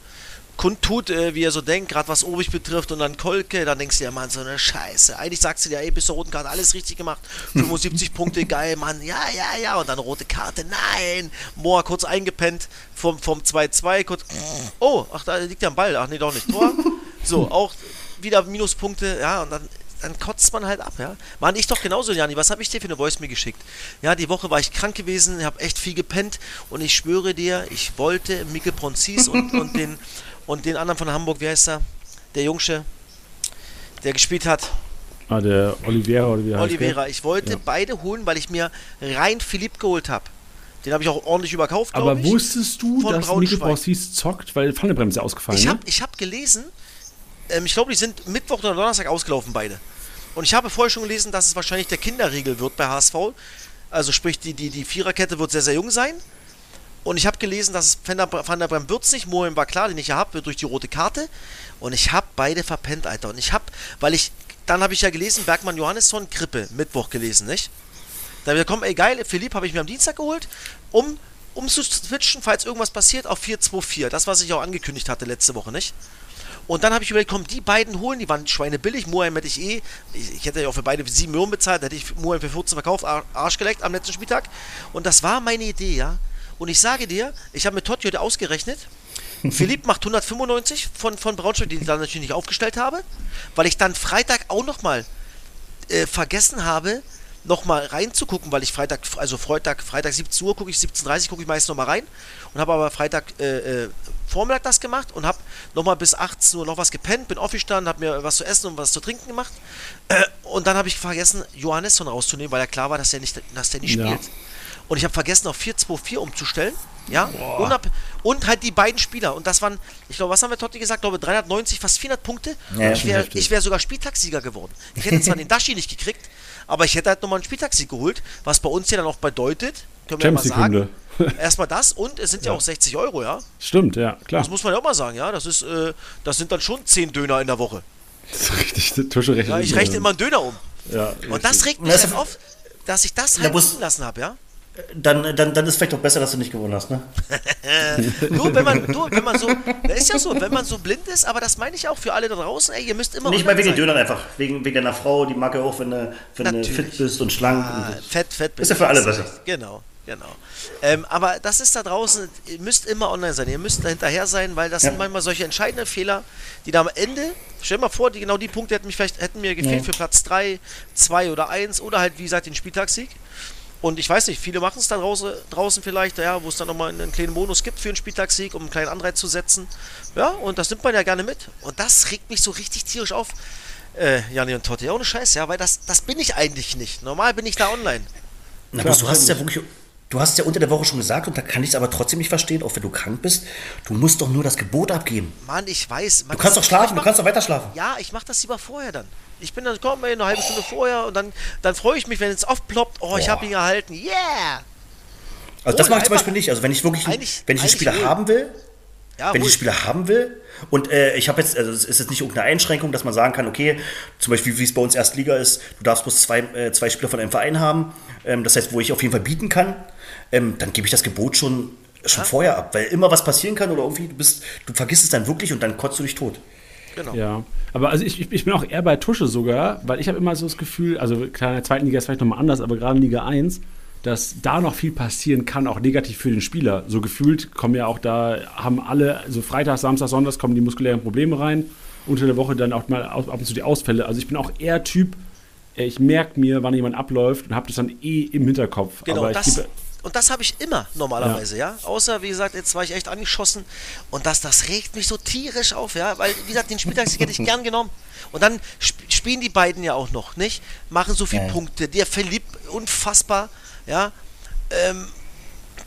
kundtut, äh, wie er so denkt, gerade was Obig betrifft und dann Kolke, dann denkst du ja, Mann, so eine Scheiße. Eigentlich sagst du dir, ey, bis zur roten Karte alles richtig gemacht, *laughs* 75 Punkte, geil, Mann, ja, ja, ja, und dann rote Karte, nein. Moa kurz eingepennt vom, vom 2-2, kurz, oh, ach, da liegt ja ein Ball, ach nee, doch nicht, Tor. *laughs* So, auch wieder Minuspunkte, ja, und dann dann kotzt man halt ab, ja. Mann, ich doch genauso, Jani. Was habe ich dir für eine Voice mir geschickt? Ja, die Woche war ich krank gewesen, habe echt viel gepennt und ich schwöre dir, ich wollte Mikkel Bronzis und, und den und den anderen von Hamburg, wie heißt er? Der Jungsche, der gespielt hat. Ah, der Oliveira oder wie heißt Oliveira. Ich wollte ja. beide holen, weil ich mir rein Philipp geholt habe. Den habe ich auch ordentlich überkauft, Aber ich, wusstest du, dass Mikkel Borsis zockt, weil Pfannebremse ausgefallen ist? Ich habe ne? hab gelesen, ähm, ich glaube, die sind Mittwoch oder Donnerstag ausgelaufen, beide. Und ich habe vorher schon gelesen, dass es wahrscheinlich der Kinderriegel wird bei HSV. Also sprich, die, die, die Viererkette wird sehr, sehr jung sein. Und ich habe gelesen, dass Van der, Van der Brem wird's nicht. Mohin war klar, den ich ja habe, durch die rote Karte. Und ich habe beide verpennt, Alter. Und ich habe, weil ich, dann habe ich ja gelesen, Bergmann Johannesson, Krippe, Mittwoch gelesen, nicht? Da wir kommen, ey geil, Philipp habe ich mir am Dienstag geholt, um, um zu switchen, falls irgendwas passiert, auf 4-2-4. Das, was ich auch angekündigt hatte letzte Woche, nicht? Und dann habe ich überlegt, komm, die beiden holen, die waren schweinebillig. Moheim hätte ich eh, ich, ich, hätte ja auch für beide 7 Millionen bezahlt, hätte ich Moheim für 14 verkauft, Arsch geleckt am letzten Spieltag. Und das war meine Idee, ja. Und ich sage dir, ich habe mit Totti heute ausgerechnet, *laughs* Philipp macht 195 von, von Braunschweig, die ich dann natürlich nicht aufgestellt habe, weil ich dann Freitag auch nochmal äh, vergessen habe, nochmal reinzugucken, weil ich Freitag, also Freitag, Freitag 17 Uhr gucke ich, 17.30 Uhr gucke ich meist nochmal rein und habe aber Freitag äh, äh, Vormittag das gemacht und habe nochmal bis 18 Uhr noch was gepennt, bin aufgestanden, habe mir was zu essen und was zu trinken gemacht äh, und dann habe ich vergessen, Johannesson rauszunehmen, weil ja klar war, dass der nicht, dass der nicht ja. spielt. Und ich habe vergessen, auf 4-2-4 umzustellen. Ja, und, hab, und, halt die beiden Spieler. Und das waren, ich glaube, was haben wir Totti gesagt? Ich glaube, 390, fast 400 Punkte. Ja, ich wäre wär sogar Spieltagssieger geworden. Ich hätte zwar den Dashi nicht gekriegt, aber ich hätte halt nochmal einen Spieltagssieg geholt, was bei uns ja dann auch bedeutet, können wir ja mal sagen. Erstmal das und es sind ja. ja. auch 60 Euro, ja. Stimmt, ja, klar. Das muss man ja auch mal sagen, ja. Das ist, äh, das sind dann schon 10 Döner in der Woche. Das ist richtig, Tusche rechnet Ja, ich rechne immer einen Döner um. Ja, Und das regt mich Das- halt auf, dass ich das Da halt liegen lassen habe, ja? Dann, dann, dann ist vielleicht doch besser, dass du nicht gewonnen hast, ne? *laughs* Du, wenn man, du, wenn man so, das ist ja so, wenn man so blind ist, aber das meine ich auch für alle da draußen, ey, ihr müsst immer Nicht mal wegen den. Dönern einfach. Wegen, wegen deiner Frau, die mag ja auch, wenn du, wenn du fit bist und schlank. Ah, und fett, fett. Ist ja für alle bist besser. Genau, genau. Ähm, aber das ist da draußen, ihr müsst immer online sein, ihr müsst da hinterher sein, weil das Ja. sind manchmal solche entscheidenden Fehler, die da am Ende, stell dir mal vor, die, genau die Punkte hätten, mich vielleicht, hätten mir gefehlt Ja. für Platz 3, 2 oder 1 oder halt, wie gesagt, den Spieltagssieg. Und ich weiß nicht, viele machen es da draußen, draußen vielleicht, ja, wo es dann nochmal einen kleinen Bonus gibt für einen Spieltagssieg, um einen kleinen Anreiz zu setzen. Ja, und das nimmt man ja gerne mit. Und das regt mich so richtig tierisch auf, äh, Janni und Totti. Ohne Scheiß, ja, weil das, das bin ich eigentlich nicht. Normal bin ich da online. Na, bloß du hast es ja wirklich. Du hast es ja unter der Woche schon gesagt und da kann ich es aber trotzdem nicht verstehen, auch wenn du krank bist. Du musst doch nur das Gebot abgeben. Mann, ich weiß. Man, Du kannst doch schlafen, mach- du kannst doch weiter schlafen. Ja, ich mach das lieber vorher dann. Ich bin dann, komm, ey, eine halbe Stunde vorher und dann, dann freue ich mich, wenn es aufploppt. Oh, ich Boah. habe ihn gehalten. Yeah! Also das mache ich zum Beispiel nicht. Also wenn ich wirklich, Eigentlich- wenn ich die eigentlich Spieler wohl. haben will, Ja, wenn ich die Spieler haben will und äh, ich habe jetzt, also es ist jetzt nicht irgendeine Einschränkung, dass man sagen kann, okay, zum Beispiel wie es bei uns Erstliga ist, du darfst bloß zwei, äh, zwei Spieler von einem Verein haben, ähm, das heißt, wo ich auf jeden Fall bieten kann, ähm, dann gebe ich das Gebot schon, schon vorher ab, weil immer was passieren kann oder irgendwie, du bist, du vergisst es dann wirklich und dann kotzt du dich tot. Genau. Ja, aber also ich, ich- bin auch eher bei Tusche sogar, weil ich habe immer so das Gefühl, also klar, in der zweiten Liga ist vielleicht nochmal anders, aber gerade in Liga 1, dass da noch viel passieren kann, auch negativ für den Spieler. So gefühlt kommen ja auch da, haben alle, so Freitag, Samstag, Sonntag kommen die muskulären Probleme rein, unter der Woche dann auch mal ab und zu die Ausfälle. Also ich bin auch eher Typ, äh, ich merke mir, wann jemand abläuft und habe das dann eh im Hinterkopf. Genau, aber ich das, gebe, und das habe ich immer normalerweise, ja. Außer, wie gesagt, jetzt war ich echt angeschossen und das, das regt mich so tierisch auf, ja. Weil, wie gesagt, den Spieltagssieg hätte ich gern genommen. Und dann sp spielen die beiden ja auch noch, nicht? Machen so viele Ja, ja. Punkte. Der Philipp, unfassbar, ja. Ähm,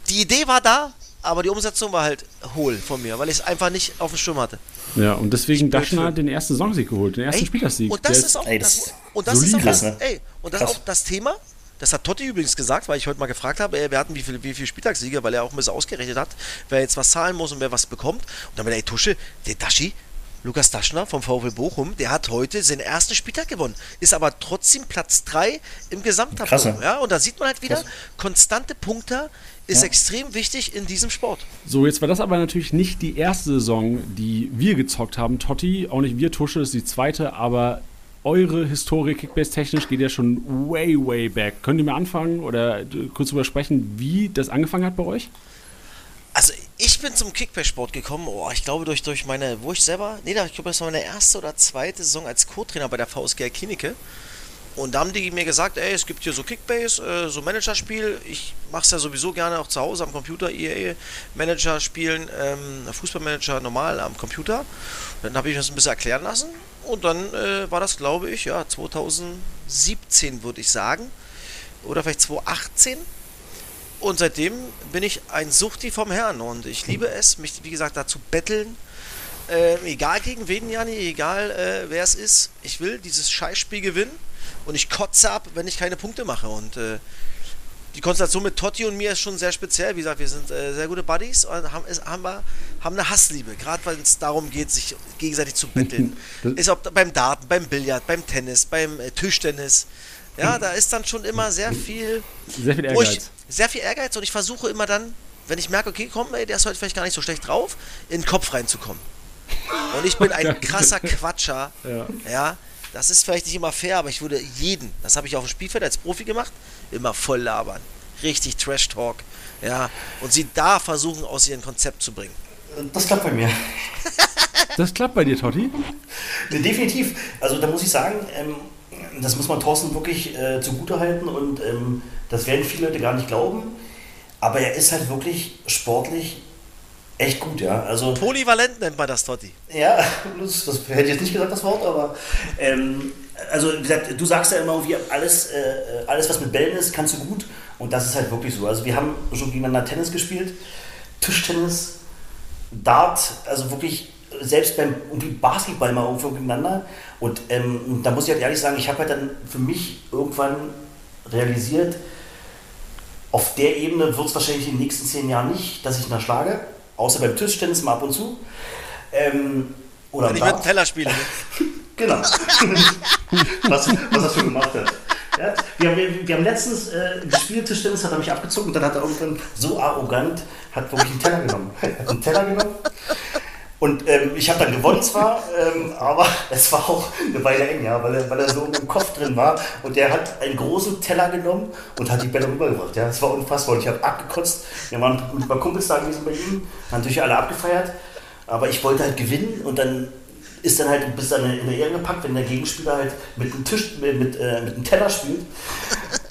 die Idee war da, aber die Umsetzung war halt hohl von mir, weil ich es einfach nicht auf dem Schirm hatte. ja, und deswegen Daschner für- den ersten Saisonsieg geholt, den ersten Ey, Spieltagssieg. Und das ist auch, ey, das, das- und das ist solide. auch das, Krass, ey, und das ist Krass. auch das Thema. Das hat Totti übrigens gesagt, weil ich heute mal gefragt habe, wir hatten wie viele wie viel Spieltagssiege, weil er auch ein bisschen ausgerechnet hat, wer jetzt was zahlen muss und wer was bekommt. Und dann ey, Tusche, der Daschi, Lukas Daschner vom VfL Bochum, der hat heute seinen ersten Spieltag gewonnen, ist aber trotzdem Platz 3 im Gesamttableau. Ja, und da sieht man halt wieder, Krass. konstante Punkte ist extrem wichtig in diesem Sport. So, jetzt war das aber natürlich nicht die erste Saison, die wir gezockt haben, Totti. Auch nicht wir, Tusche, ist die zweite, aber eure Historie Kickbase-technisch geht ja schon way, way back. Könnt ihr mal anfangen oder kurz drüber sprechen, wie das angefangen hat bei euch? Also ich bin zum Kickbase-Sport gekommen, oh, ich glaube durch, durch meine, wo ich selber, nee, ich glaube das war meine erste oder zweite Saison als Co-Trainer bei der VSG Klinike. Und da haben die mir gesagt, ey, es gibt hier so Kickbase, äh, so Managerspiel. Ich mache es ja sowieso gerne auch zu Hause am Computer, EA Manager spielen, ähm, Fußballmanager normal am Computer. Dann habe ich das ein bisschen erklären lassen und dann äh, war das, glaube ich, ja 2017 würde ich sagen oder vielleicht 2018. Und seitdem bin ich ein Suchti vom Herrn und ich liebe es, mich, wie gesagt, dazu betteln. Äh, egal gegen wen, Jani, egal äh, wer es ist. Ich will dieses Scheißspiel gewinnen und ich kotze ab, wenn ich keine Punkte mache. Und äh, die Konstellation mit Totti und mir ist schon sehr speziell. Wie gesagt, wir sind äh, sehr gute Buddies und haben, es, haben, wir, haben eine Hassliebe. Gerade weil es darum geht, sich gegenseitig zu *laughs* betteln. Ist ob beim Daten, beim Billard, beim Tennis, beim äh, Tischtennis. Ja, da ist dann schon immer sehr viel Sehr viel wo ich Ehrgeiz. sehr viel Ehrgeiz und ich versuche immer dann, wenn ich merke, okay, komm, ey, der ist heute vielleicht gar nicht so schlecht drauf, in den Kopf reinzukommen. Und ich bin ein *laughs* krasser Quatscher. Ja. Ja. das ist vielleicht nicht immer fair, aber ich würde jeden, das habe ich auf dem Spielfeld als Profi gemacht, immer voll labern. Richtig Trash Talk. Ja, und sie da versuchen, aus ihrem Konzept zu bringen. Das klappt bei mir. *laughs* Das klappt bei dir, Totti? Definitiv. Also da muss ich sagen, ähm, das muss man Thorsten wirklich äh, zugutehalten und ähm, das werden viele Leute gar nicht glauben. Aber er ist halt wirklich sportlich echt gut, ja. Also Polyvalent nennt man das, Totti. ja, *laughs* das, das hätte ich jetzt nicht gesagt, das Wort, aber ähm, also wie gesagt, du sagst ja immer irgendwie, alles, äh, alles, was mit Bällen ist, kannst du gut. Und das ist halt wirklich so. Also wir haben schon gegeneinander Tennis gespielt, Tischtennis, Dart, also wirklich selbst beim Basketball mal irgendwo gegeneinander. Und ähm, da muss ich halt ehrlich sagen, ich habe halt dann für mich irgendwann realisiert, auf der Ebene wird es wahrscheinlich in den nächsten zehn Jahren nicht, dass ich ihn da schlage. Außer beim Tischtennis mal ab und zu. Ähm, oder Wenn ich mit. Teller spiele. *laughs* Genau. *laughs* was, was er schon gemacht hat. Ja, wir, wir, wir haben letztens äh, gespielt, Tischtennis, hat er mich abgezogen und dann hat er irgendwann so arrogant, hat wirklich einen Teller genommen. Hat einen Teller genommen. Und ähm, ich habe dann gewonnen zwar, ähm, aber es war auch eine Weile eng, ja, weil er, weil er so im Kopf drin war. Und der hat einen großen Teller genommen und hat die Bälle rübergebracht. Ja, das war unfassbar. Und ich habe abgekotzt. Wir waren ein paar Kumpels da gewesen bei ihm, haben natürlich alle abgefeiert. Aber ich wollte halt gewinnen und dann ist dann halt bis dann in der Ehre gepackt, wenn der Gegenspieler halt mit einem Tisch, mit, mit, äh, mit einem Teller spielt.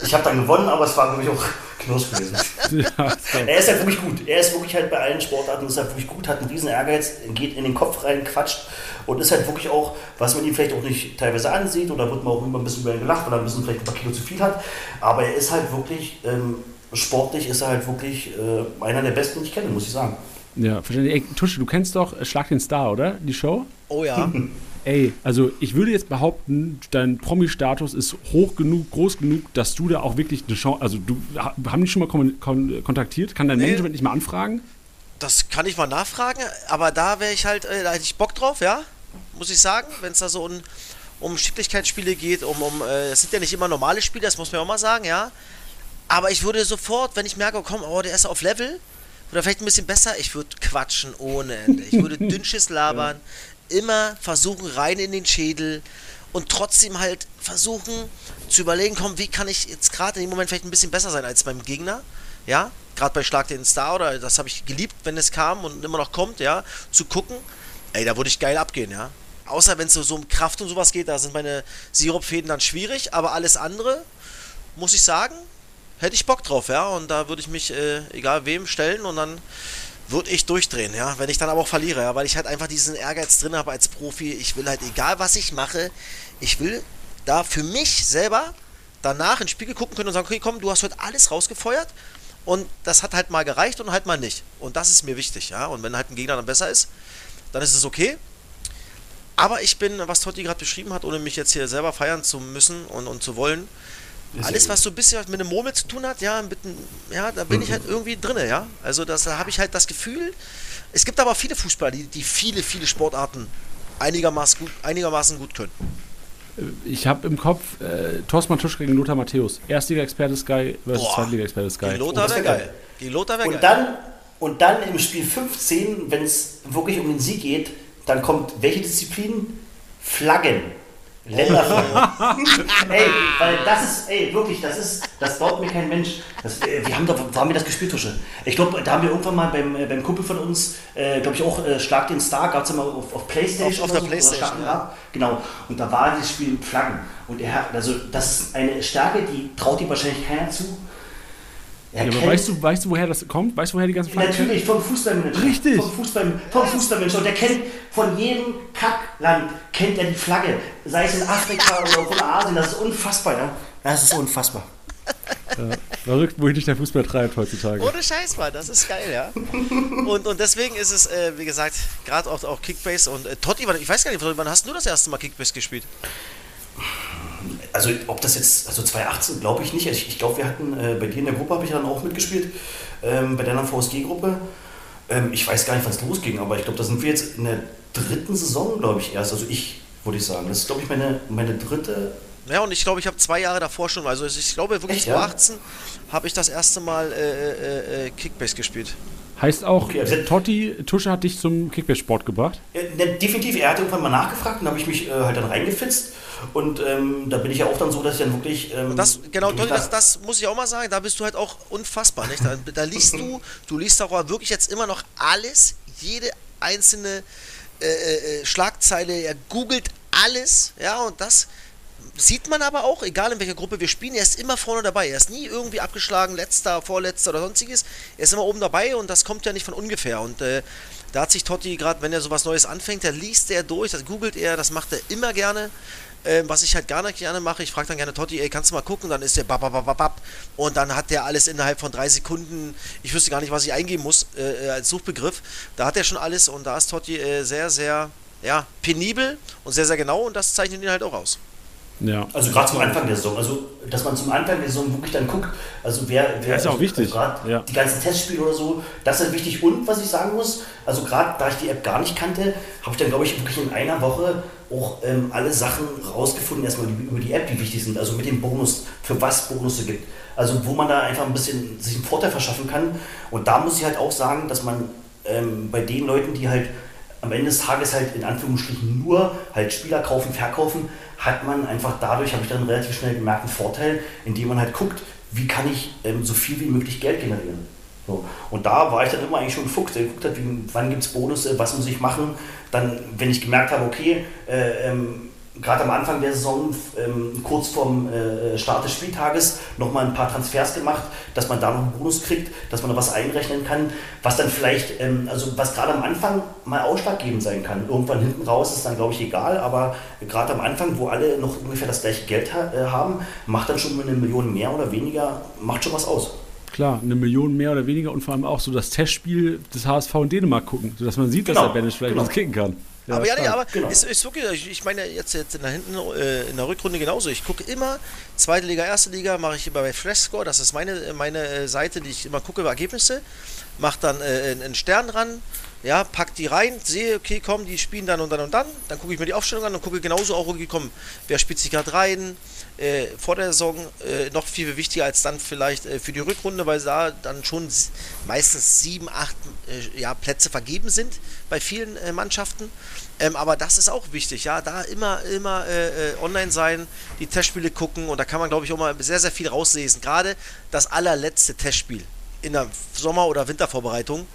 Ich habe dann gewonnen, aber es war, glaube ich, auch Knuss gewesen. Ja, er ist halt wirklich gut. Er ist wirklich halt bei allen Sportarten ist halt wirklich gut, hat einen riesen Ehrgeiz, geht in den Kopf rein, quatscht und ist halt wirklich auch, was man ihm vielleicht auch nicht teilweise ansieht oder wird man auch immer ein bisschen über ihn gelacht oder ein bisschen vielleicht ein paar Kilo zu viel hat. Aber er ist halt wirklich, ähm, sportlich ist er halt wirklich äh, einer der besten, die ich kenne, muss ich sagen. Ja, verständlich. Ey, Tusche, du kennst doch Schlag den Star, oder? Die Show? Oh ja. *laughs* Ey, also ich würde jetzt behaupten, dein Promi-Status ist hoch genug, groß genug, dass du da auch wirklich eine Chance. Also, du haben die schon mal kon kon kontaktiert? Kann dein nee, Management nicht mal anfragen? Das kann ich mal nachfragen, aber da wäre ich halt, äh, da hätte ich Bock drauf, ja, muss ich sagen, wenn es da so um, um Schicklichkeitsspiele geht, um, um, äh, es sind ja nicht immer normale Spiele, das muss man auch mal sagen, ja. Aber ich würde sofort, wenn ich merke, komm, oh, der ist auf Level, oder vielleicht ein bisschen besser, ich würde quatschen ohne Ende. Ich würde *laughs* Dünnschiss labern, ja. immer versuchen rein in den Schädel und trotzdem halt versuchen zu überlegen, komm, wie kann ich jetzt gerade in dem Moment vielleicht ein bisschen besser sein als beim Gegner, ja, gerade bei Schlag den Star oder das habe ich geliebt, wenn es kam und immer noch kommt, ja, zu gucken, ey, da würde ich geil abgehen, ja. Außer wenn es so, so um Kraft und sowas geht, da sind meine Sirupfäden dann schwierig, aber alles andere, muss ich sagen, hätte ich Bock drauf, ja. Und da würde ich mich, äh, egal wem, stellen und dann würde ich durchdrehen, ja. Wenn ich dann aber auch verliere, ja. Weil ich halt einfach diesen Ehrgeiz drin habe als Profi. Ich will halt, egal was ich mache, ich will da für mich selber danach ins Spiegel gucken können und sagen, okay, komm, du hast heute alles rausgefeuert. Und das hat halt mal gereicht und halt mal nicht. Und das ist mir wichtig, ja. Und wenn halt ein Gegner dann besser ist, dann ist es okay. Aber ich bin, was Totti gerade beschrieben hat, ohne mich jetzt hier selber feiern zu müssen und, und zu wollen, alles, was so ein bisschen mit einem Murmel zu tun hat, ja, mit, ja da bin mhm. ich halt irgendwie drin, ja. Also das, da habe ich halt das Gefühl. Es gibt aber viele Fußballer, die, die viele, viele Sportarten einigermaßen gut, einigermaßen gut können. Ich habe im Kopf äh, Thorsten Tusch gegen Lothar Matthäus. Erstliga-Experte Sky versus Zweitliga-Experte Sky. Gegen Lothar wäre geil. Gegen Lothar wäre geil. Dann, und dann im Spiel 15, wenn es wirklich um den Sieg geht, dann kommt welche Disziplin? Flaggen. Länderflagge. *laughs* ey, weil das ist, ey, wirklich, das ist, das baut mir kein Mensch. Das, äh, wir haben da, wo haben wir das gespielt, Tusche? Ich glaube, da haben wir irgendwann mal beim, äh, beim Kumpel von uns, äh, glaube ich auch, äh, Schlag den Star, gab es immer auf, auf Playstation. Auf, auf der so, Playstation, ja. Genau, und da war das Spiel Flaggen. Und er also das ist eine Stärke, die traut ihm wahrscheinlich keiner zu. Ja, aber weißt du, weißt du, woher das kommt? Weißt du, woher die ganzen Flaggen Natürlich, vom Fußballmanager. Richtig. Vom, Fußball, vom Fußballmanager. Und der kennt von jedem Kackland, kennt er die Flagge. Sei es in Afrika oder von Asien. Das ist unfassbar, ja. Das ist unfassbar. Ja, verrückt, wohin dich der Fußball treibt heutzutage. Ohne Scheiß, Mann, das ist geil, ja. Und, und deswegen ist es, äh, wie gesagt, gerade auch, auch Kickbase und äh, Totti, ich weiß gar nicht, wann hast du das erste Mal Kickbase gespielt? Also ob das jetzt, also 2018 glaube ich nicht. Ich, ich glaube, wir hatten, äh, bei dir in der Gruppe habe ich dann auch mitgespielt, ähm, bei deiner VSG-Gruppe. Ähm, ich weiß gar nicht, wann es losging, aber ich glaube, da sind wir jetzt in der dritten Saison, glaube ich, erst. Also ich, würde ich sagen. Das ist, glaube ich, meine, meine dritte. Ja, und ich glaube, ich habe zwei Jahre davor schon, also ich glaube wirklich 2018 ja? habe ich das erste Mal äh, äh, äh, Kickbase gespielt. Heißt auch, okay, also Totti Tusche hat dich zum Kickbase-Sport gebracht? Ja, ne, definitiv, er hat irgendwann mal nachgefragt und habe ich mich äh, halt dann reingefitzt. Und ähm, da bin ich ja auch dann so, dass ich dann wirklich. Ähm, das, genau, Totti, das, das, muss ich auch mal sagen, da bist du halt auch unfassbar. Nicht? Da, da liest du, du liest auch wirklich jetzt immer noch alles, jede einzelne äh, äh, äh Schlagzeile, er googelt alles, ja, und das sieht man aber auch, egal in welcher Gruppe wir spielen, er ist immer vorne dabei. Er ist nie irgendwie abgeschlagen, letzter, vorletzter oder sonstiges. Er ist immer oben dabei und das kommt ja nicht von ungefähr. Und äh, da hat sich Totti gerade, wenn er sowas Neues anfängt, da liest er durch, das googelt er, das macht er immer gerne. Ähm, was ich halt gar nicht gerne mache, ich frage dann gerne Totti, ey, kannst du mal gucken? Dann ist der bababababab und dann hat der alles innerhalb von drei Sekunden. Ich wüsste gar nicht, was ich eingeben muss äh, als Suchbegriff. Da hat er schon alles und da ist Totti äh, sehr, sehr ja, penibel und sehr, sehr genau und das zeichnet ihn halt auch aus. Ja. Also gerade zum Anfang der Saison. Also, dass man zum Anfang der Saison wirklich dann guckt, also wer, wer das ist auch also, wichtig. Ja. die ganzen Testspiele oder so, das ist wichtig. Und was ich sagen muss, also gerade da ich die App gar nicht kannte, habe ich dann, glaube ich, wirklich in einer Woche auch ähm, alle Sachen rausgefunden, erstmal die, über die App, die wichtig sind, also mit dem Bonus, für was Bonusse gibt. Also wo man da einfach ein bisschen sich einen Vorteil verschaffen kann. Und da muss ich halt auch sagen, dass man ähm, bei den Leuten, die halt am Ende des Tages halt in Anführungsstrichen nur halt Spieler kaufen, verkaufen, hat man einfach dadurch, habe ich dann relativ schnell gemerkt, einen Vorteil, indem man halt guckt, wie kann ich ähm, so viel wie möglich Geld generieren. So. Und da war ich dann immer eigentlich schon Fuchs, der geguckt hat, wie, wann gibt es Bonusse, was muss ich machen. Dann, wenn ich gemerkt habe, okay, äh, ähm, gerade am Anfang der Saison, ähm, kurz vorm äh, Start des Spieltages, nochmal ein paar Transfers gemacht, dass man da noch einen Bonus kriegt, dass man da was einrechnen kann, was dann vielleicht, ähm, also was gerade am Anfang mal ausschlaggebend sein kann. Irgendwann hinten raus ist dann, glaube ich, egal, aber gerade am Anfang, wo alle noch ungefähr das gleiche Geld ha äh, haben, macht dann schon eine Million mehr oder weniger, macht schon was aus. Klar, eine Million mehr oder weniger und vor allem auch so das Testspiel des HSV in Dänemark gucken, sodass man sieht, dass genau, der Banish vielleicht genau. was kicken kann. Ja, aber ja, nee, aber genau. ist, ist wirklich, ich meine jetzt, jetzt in der, hinten, äh, in der Rückrunde genauso. Ich gucke immer, zweite Liga, erste Liga, mache ich immer bei Flashscore, das ist meine, meine äh, Seite, die ich immer gucke über Ergebnisse, mache dann äh, einen Stern dran, ja, pack die rein, sehe, okay, komm, die spielen dann und dann und dann, dann gucke ich mir die Aufstellung an und gucke genauso auch, okay, komm, wer spielt sich gerade rein, äh, vor der Saison äh, noch viel wichtiger als dann vielleicht äh, für die Rückrunde, weil da dann schon meistens sieben, acht äh, ja, Plätze vergeben sind bei vielen äh, Mannschaften. Ähm, aber das ist auch wichtig, ja, da immer, immer äh, online sein, die Testspiele gucken und da kann man, glaube ich, auch mal sehr, sehr viel rauslesen. Gerade das allerletzte Testspiel in der Sommer- oder Wintervorbereitung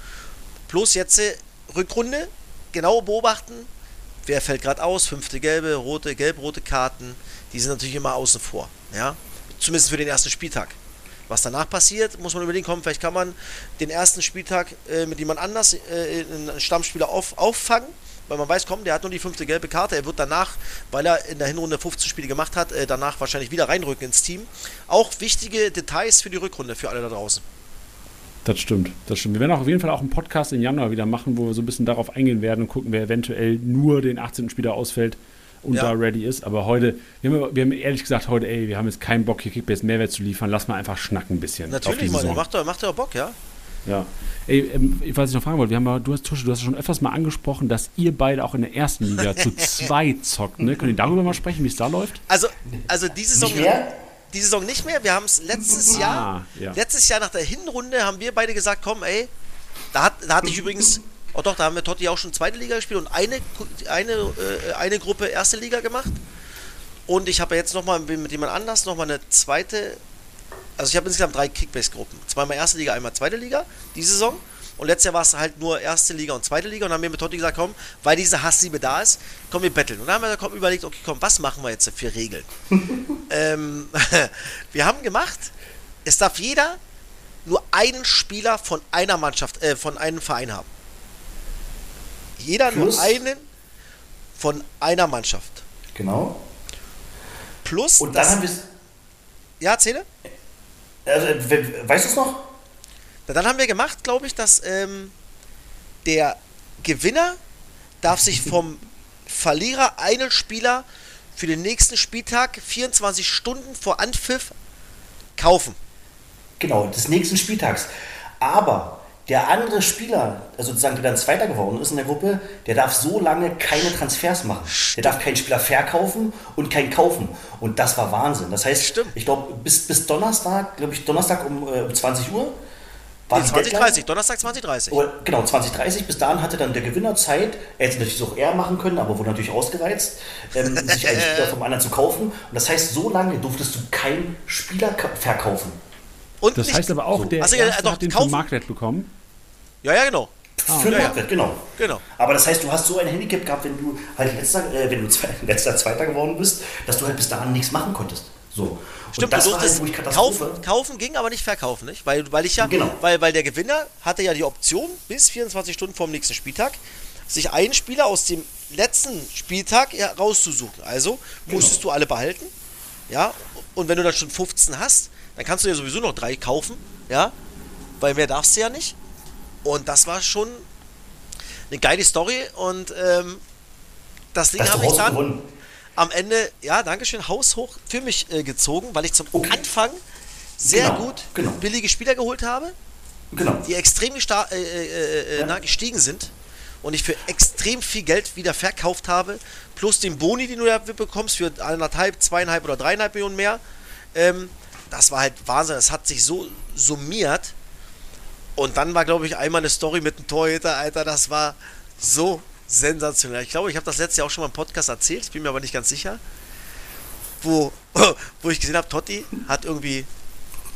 Plus jetzt äh, Rückrunde, genau beobachten, wer fällt gerade aus, fünfte gelbe, rote, gelb-rote Karten, die sind natürlich immer außen vor, ja, zumindest für den ersten Spieltag. Was danach passiert, muss man überlegen, kommen, vielleicht kann man den ersten Spieltag äh, mit jemand anders, äh, einen Stammspieler auf, auffangen, weil man weiß, komm, der hat nur die fünfte gelbe Karte, er wird danach, weil er in der Hinrunde 15 Spiele gemacht hat, äh, danach wahrscheinlich wieder reinrücken ins Team. Auch wichtige Details für die Rückrunde, für alle da draußen. Das stimmt, das stimmt. Wir werden auch auf jeden Fall auch einen Podcast im Januar wieder machen, wo wir so ein bisschen darauf eingehen werden und gucken, wer eventuell nur den 18. Spieler ausfällt und ja. da ready ist. Aber heute, wir haben, wir haben, ehrlich gesagt heute, ey, wir haben jetzt keinen Bock, hier Kickbase Mehrwert zu liefern. Lass mal einfach schnacken ein bisschen. Natürlich, Mann, macht doch, macht doch Bock, ja? Ja. Ey, ähm, was ich noch fragen wollte, wir haben du hast, Tusche, du hast schon öfters mal angesprochen, dass ihr beide auch in der ersten Liga zu *laughs* zwei zockt, ne? Könnt ihr darüber mal sprechen, wie es da läuft? Also, also diese Saison die Saison nicht mehr. Wir haben es letztes ah, Jahr, ja. letztes Jahr nach der Hinrunde haben wir beide gesagt, komm, ey, da, hat, da hatte ich übrigens, oh doch, da haben wir Totti auch schon zweite Liga gespielt und eine, eine, äh, eine Gruppe erste Liga gemacht. Und ich habe jetzt nochmal mit jemand anders nochmal eine zweite, also ich habe insgesamt drei Kickbase-Gruppen. Zweimal erste Liga, einmal zweite Liga, die Saison. Und letztes Jahr war es halt nur erste Liga und zweite Liga. Und dann haben wir mit Totti gesagt, komm, weil diese Hassliebe da ist, komm, wir betteln. Und dann haben wir komm, überlegt, okay, komm, was machen wir jetzt für Regeln? *laughs* ähm, *laughs* wir haben gemacht, es darf jeder nur einen Spieler von einer Mannschaft, äh, von einem Verein haben. Jeder Plus. nur einen von einer Mannschaft. Genau. Plus. Und dann haben wir Ja, erzähle. Also, weißt du es noch? Dann haben wir gemacht, glaube ich, dass ähm, der Gewinner darf sich vom Verlierer einen Spieler für den nächsten Spieltag 24 Stunden vor Anpfiff kaufen. Genau, des nächsten Spieltags. Aber der andere Spieler, also sozusagen, der dann Zweiter geworden ist in der Gruppe, der darf so lange keine Transfers machen. Der darf keinen Spieler verkaufen und keinen kaufen. Und das war Wahnsinn. Das heißt, Stimmt. ich glaube, bis, bis Donnerstag, glaube ich, Donnerstag um, äh, um 20 Uhr war nee, 2030, Donnerstag 2030. Oh, genau, 2030. Bis dahin hatte dann der Gewinner Zeit, er hätte natürlich auch eher machen können, aber wurde natürlich ausgereizt, ähm, *laughs* sich einen Spieler vom anderen zu kaufen. Und das heißt, so lange durftest du keinen Spieler verkaufen. Und das heißt aber auch, so. der also, erste doch, hat den kaufen. Marktwert bekommen. Ja, ja, genau. Ah, für den Marktwert, genau. genau. Aber das heißt, du hast so ein Handicap gehabt, wenn du halt letzter, äh, wenn du *laughs* letzter Zweiter geworden bist, dass du halt bis dahin nichts machen konntest. So. Stimmt, das du durftest halt kaufen, kaufen ging, aber nicht verkaufen, nicht? Weil, weil ich ja, genau. weil, weil der Gewinner hatte ja die Option, bis 24 Stunden vor dem nächsten Spieltag, sich einen Spieler aus dem letzten Spieltag rauszusuchen. Also musstest genau. du alle behalten, ja. Und wenn du dann schon 15 hast, dann kannst du ja sowieso noch drei kaufen, ja. Weil mehr darfst du ja nicht. Und das war schon eine geile Story und ähm, das Ding habe ich dann. Am Ende, ja, Dankeschön, haushoch für mich äh, gezogen, weil ich zum okay. Anfang sehr Genau, gut genau. billige Spieler geholt habe, Genau. die extrem äh, äh, äh, Ja. gestiegen sind und ich für extrem viel Geld wieder verkauft habe, plus den Boni, den du da bekommst für anderthalb, zweieinhalb oder dreieinhalb Millionen mehr. Ähm, das war halt Wahnsinn. Das hat sich so summiert. Und dann war, glaube ich, einmal eine Story mit einem Torhüter, Alter. Das war so sensationell. Ich glaube, ich habe das letzte Jahr auch schon mal im Podcast erzählt. Ich bin mir aber nicht ganz sicher. Wo, *laughs* wo ich gesehen habe, Totti hat irgendwie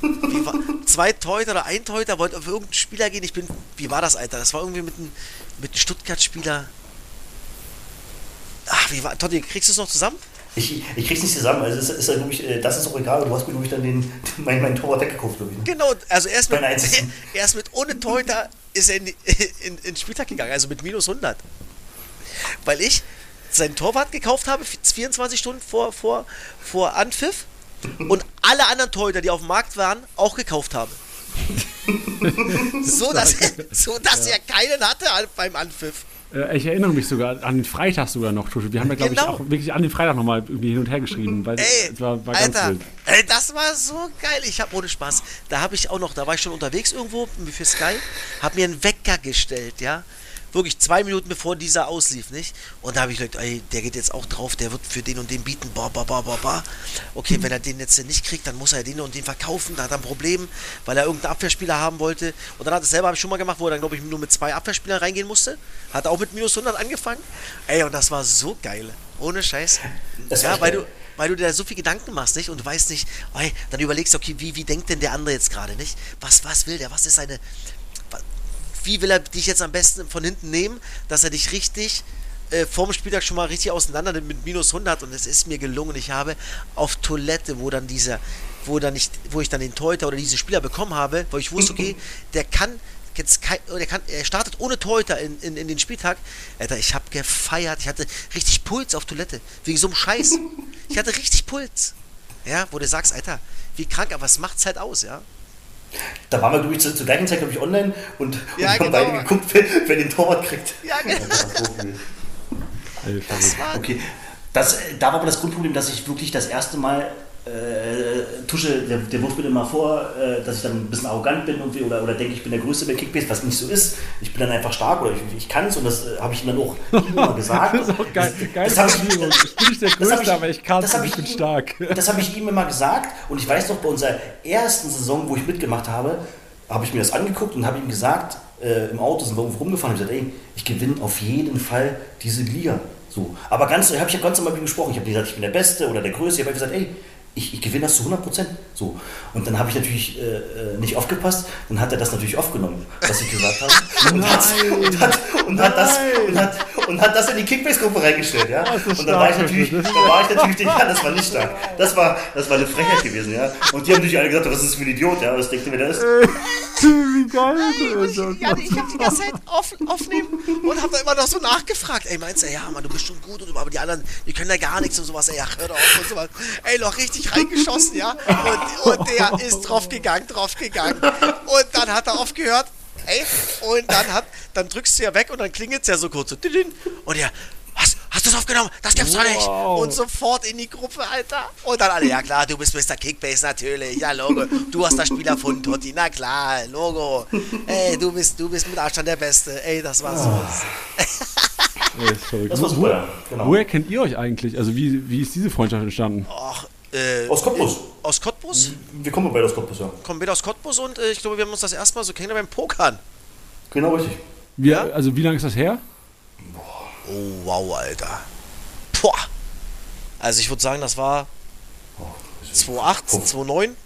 wie war, zwei Torhüter oder ein Torhüter wollte auf irgendeinen Spieler gehen. Ich bin, wie war das, Alter? Das war irgendwie mit einem, mit einem Stuttgart-Spieler. Ach, wie war, Totti, kriegst du es noch zusammen? Ich, ich krieg's nicht zusammen. Also, es ist, ist, ich, äh, das ist auch egal. Du hast mir, glaube ich, dann den, *laughs* mein, mein Torwart weggekauft, glaube ich. ne? Genau, also erst mit, *laughs* erst mit ohne Torhüter ist er in, in, in den Spieltag gegangen, also mit minus 100. Weil ich seinen Torwart gekauft habe, 24 Stunden vor, vor, vor Anpfiff und alle anderen Torhüter, die auf dem Markt waren, auch gekauft habe. so, dass, er, *laughs* so, dass er keinen hatte beim Anpfiff. Äh, ich erinnere mich sogar an den Freitag sogar noch. Wir haben ja, glaube Genau. ich, auch wirklich an den Freitag nochmal irgendwie hin und her geschrieben, weil Ey, war, war ganz Alter, ey, das war so geil. Ich habe ohne Spaß. Da habe ich auch noch, da war ich schon unterwegs irgendwo für Sky, habe mir einen Wecker gestellt, ja. Wirklich zwei Minuten bevor dieser auslief, nicht? Und da habe ich gedacht, ey, der geht jetzt auch drauf, der wird für den und den bieten, ba, ba, ba, ba, ba. Okay, wenn er den jetzt nicht kriegt, dann muss er den und den verkaufen, da hat er ein Problem, weil er irgendeinen Abwehrspieler haben wollte. Und dann hat er es selber, habe ich schon mal gemacht, wo er dann, glaube ich, nur mit zwei Abwehrspielern reingehen musste. Hat auch mit minus 100 angefangen. Ey, und das war so geil. Ohne Scheiß. Das ja, weil geil. du, weil du dir so viel Gedanken machst, nicht? Und du weißt nicht, ey, dann überlegst du, okay, wie, wie denkt denn der andere jetzt gerade, nicht? Was, was will der? Was ist seine. Wie will er dich jetzt am besten von hinten nehmen, dass er dich richtig äh, vorm Spieltag schon mal richtig auseinander nimmt mit minus 100 und es ist mir gelungen. Ich habe auf Toilette, wo dann dieser, wo dann nicht, wo ich dann den Torhüter oder diesen Spieler bekommen habe, wo ich wusste, okay, der kann jetzt kein, der kann, er startet ohne Torhüter in, in, in den Spieltag. Alter, ich habe gefeiert, ich hatte richtig Puls auf Toilette, wegen so einem Scheiß. Ich hatte richtig Puls. Ja, wo du sagst, Alter, wie krank, aber es macht's halt aus, ja. Da waren wir, glaube ich, zu, zur gleichen Zeit, glaube ich, online und, Ja, und haben genau. beide geguckt, *laughs* wer, wer den Torwart kriegt. Ja, genau. das Okay, das, äh, da war aber das Grundproblem, dass ich wirklich das erste Mal äh, Tusche, der, der wirft mir immer vor, äh, dass ich dann ein bisschen arrogant bin irgendwie, oder, oder denke, ich bin der Größte bei Kickbase, was nicht so ist. Ich bin dann einfach stark oder ich, ich kann es und das äh, habe ich ihm dann auch immer *laughs* gesagt. Das ist auch geil. Geile Das hab ich- Formulierung. Ich bin nicht der Größte, ich- aber ich kann es hab ich bin ihm- stark. Das habe ich ihm immer gesagt und ich weiß noch, bei unserer ersten Saison, wo ich mitgemacht habe, habe ich mir das angeguckt und habe ihm gesagt, äh, im Auto sind wir irgendwo rumgefahren und ich gesagt, ey, ich gewinne auf jeden Fall diese Liga. So. Aber ganz, habe ich ja ganz normal mit ihm gesprochen. Ich habe gesagt, ich bin der Beste oder der Größte. Ich habe gesagt, ey, ich, ich gewinne das zu 100 Prozent. So. Und dann habe ich natürlich äh, äh, nicht aufgepasst. Dann hat er das natürlich aufgenommen, was ich gesagt habe. *laughs* Und, hat, und, hat, und, hat das, und, hat, und hat das in die Kickbase-Gruppe reingestellt. Ja? Und dann war ich natürlich, das da war ich natürlich, ja, das war nicht stark. Das war, das war eine Frechheit gewesen, ja. Und die haben natürlich alle gesagt, was ist das für ein Idiot, ja, was denkt ihr, wer der ist? *laughs* Wie geil das ist. Ja, ich habe die ganze Zeit auf, aufnehmen und habe da immer noch so nachgefragt. Ey, meinst du, ja, Mann, du bist schon gut, und, aber die anderen, die können ja gar nichts und sowas. Ey, ja, hör doch auf und sowas. Ey, noch richtig reingeschossen, ja. Und, und der ist drauf gegangen, drauf gegangen. Und dann hat er aufgehört. Ey, und dann hat, dann drückst du ja weg und dann klingelt es ja so kurz so. Und ja? Hast du es aufgenommen? Das gibt's doch nicht. Wow. Und sofort in die Gruppe, Alter. Und dann alle, ja klar, du bist Mr. Kickbase, natürlich. Ja, Logo. Du hast das Spiel erfunden, Totti. Na klar, Logo. Ey, du bist, du bist mit Abstand der Beste. Ey, das war so. Das war super, genau. Woher kennt ihr euch eigentlich? Also wie, wie ist diese Freundschaft entstanden? Ach, äh, Aus Cottbus. aus Cottbus? Wir kommen beide aus Cottbus, ja. Kommen wir aus Cottbus und äh, ich glaube, wir haben uns das erste Mal so kennengelernt beim Pokern. Genau richtig. Wie, Ja? Also wie lange ist das her? Oh, wow, Alter. Boah. Also ich würde sagen, das war 2008, 2009,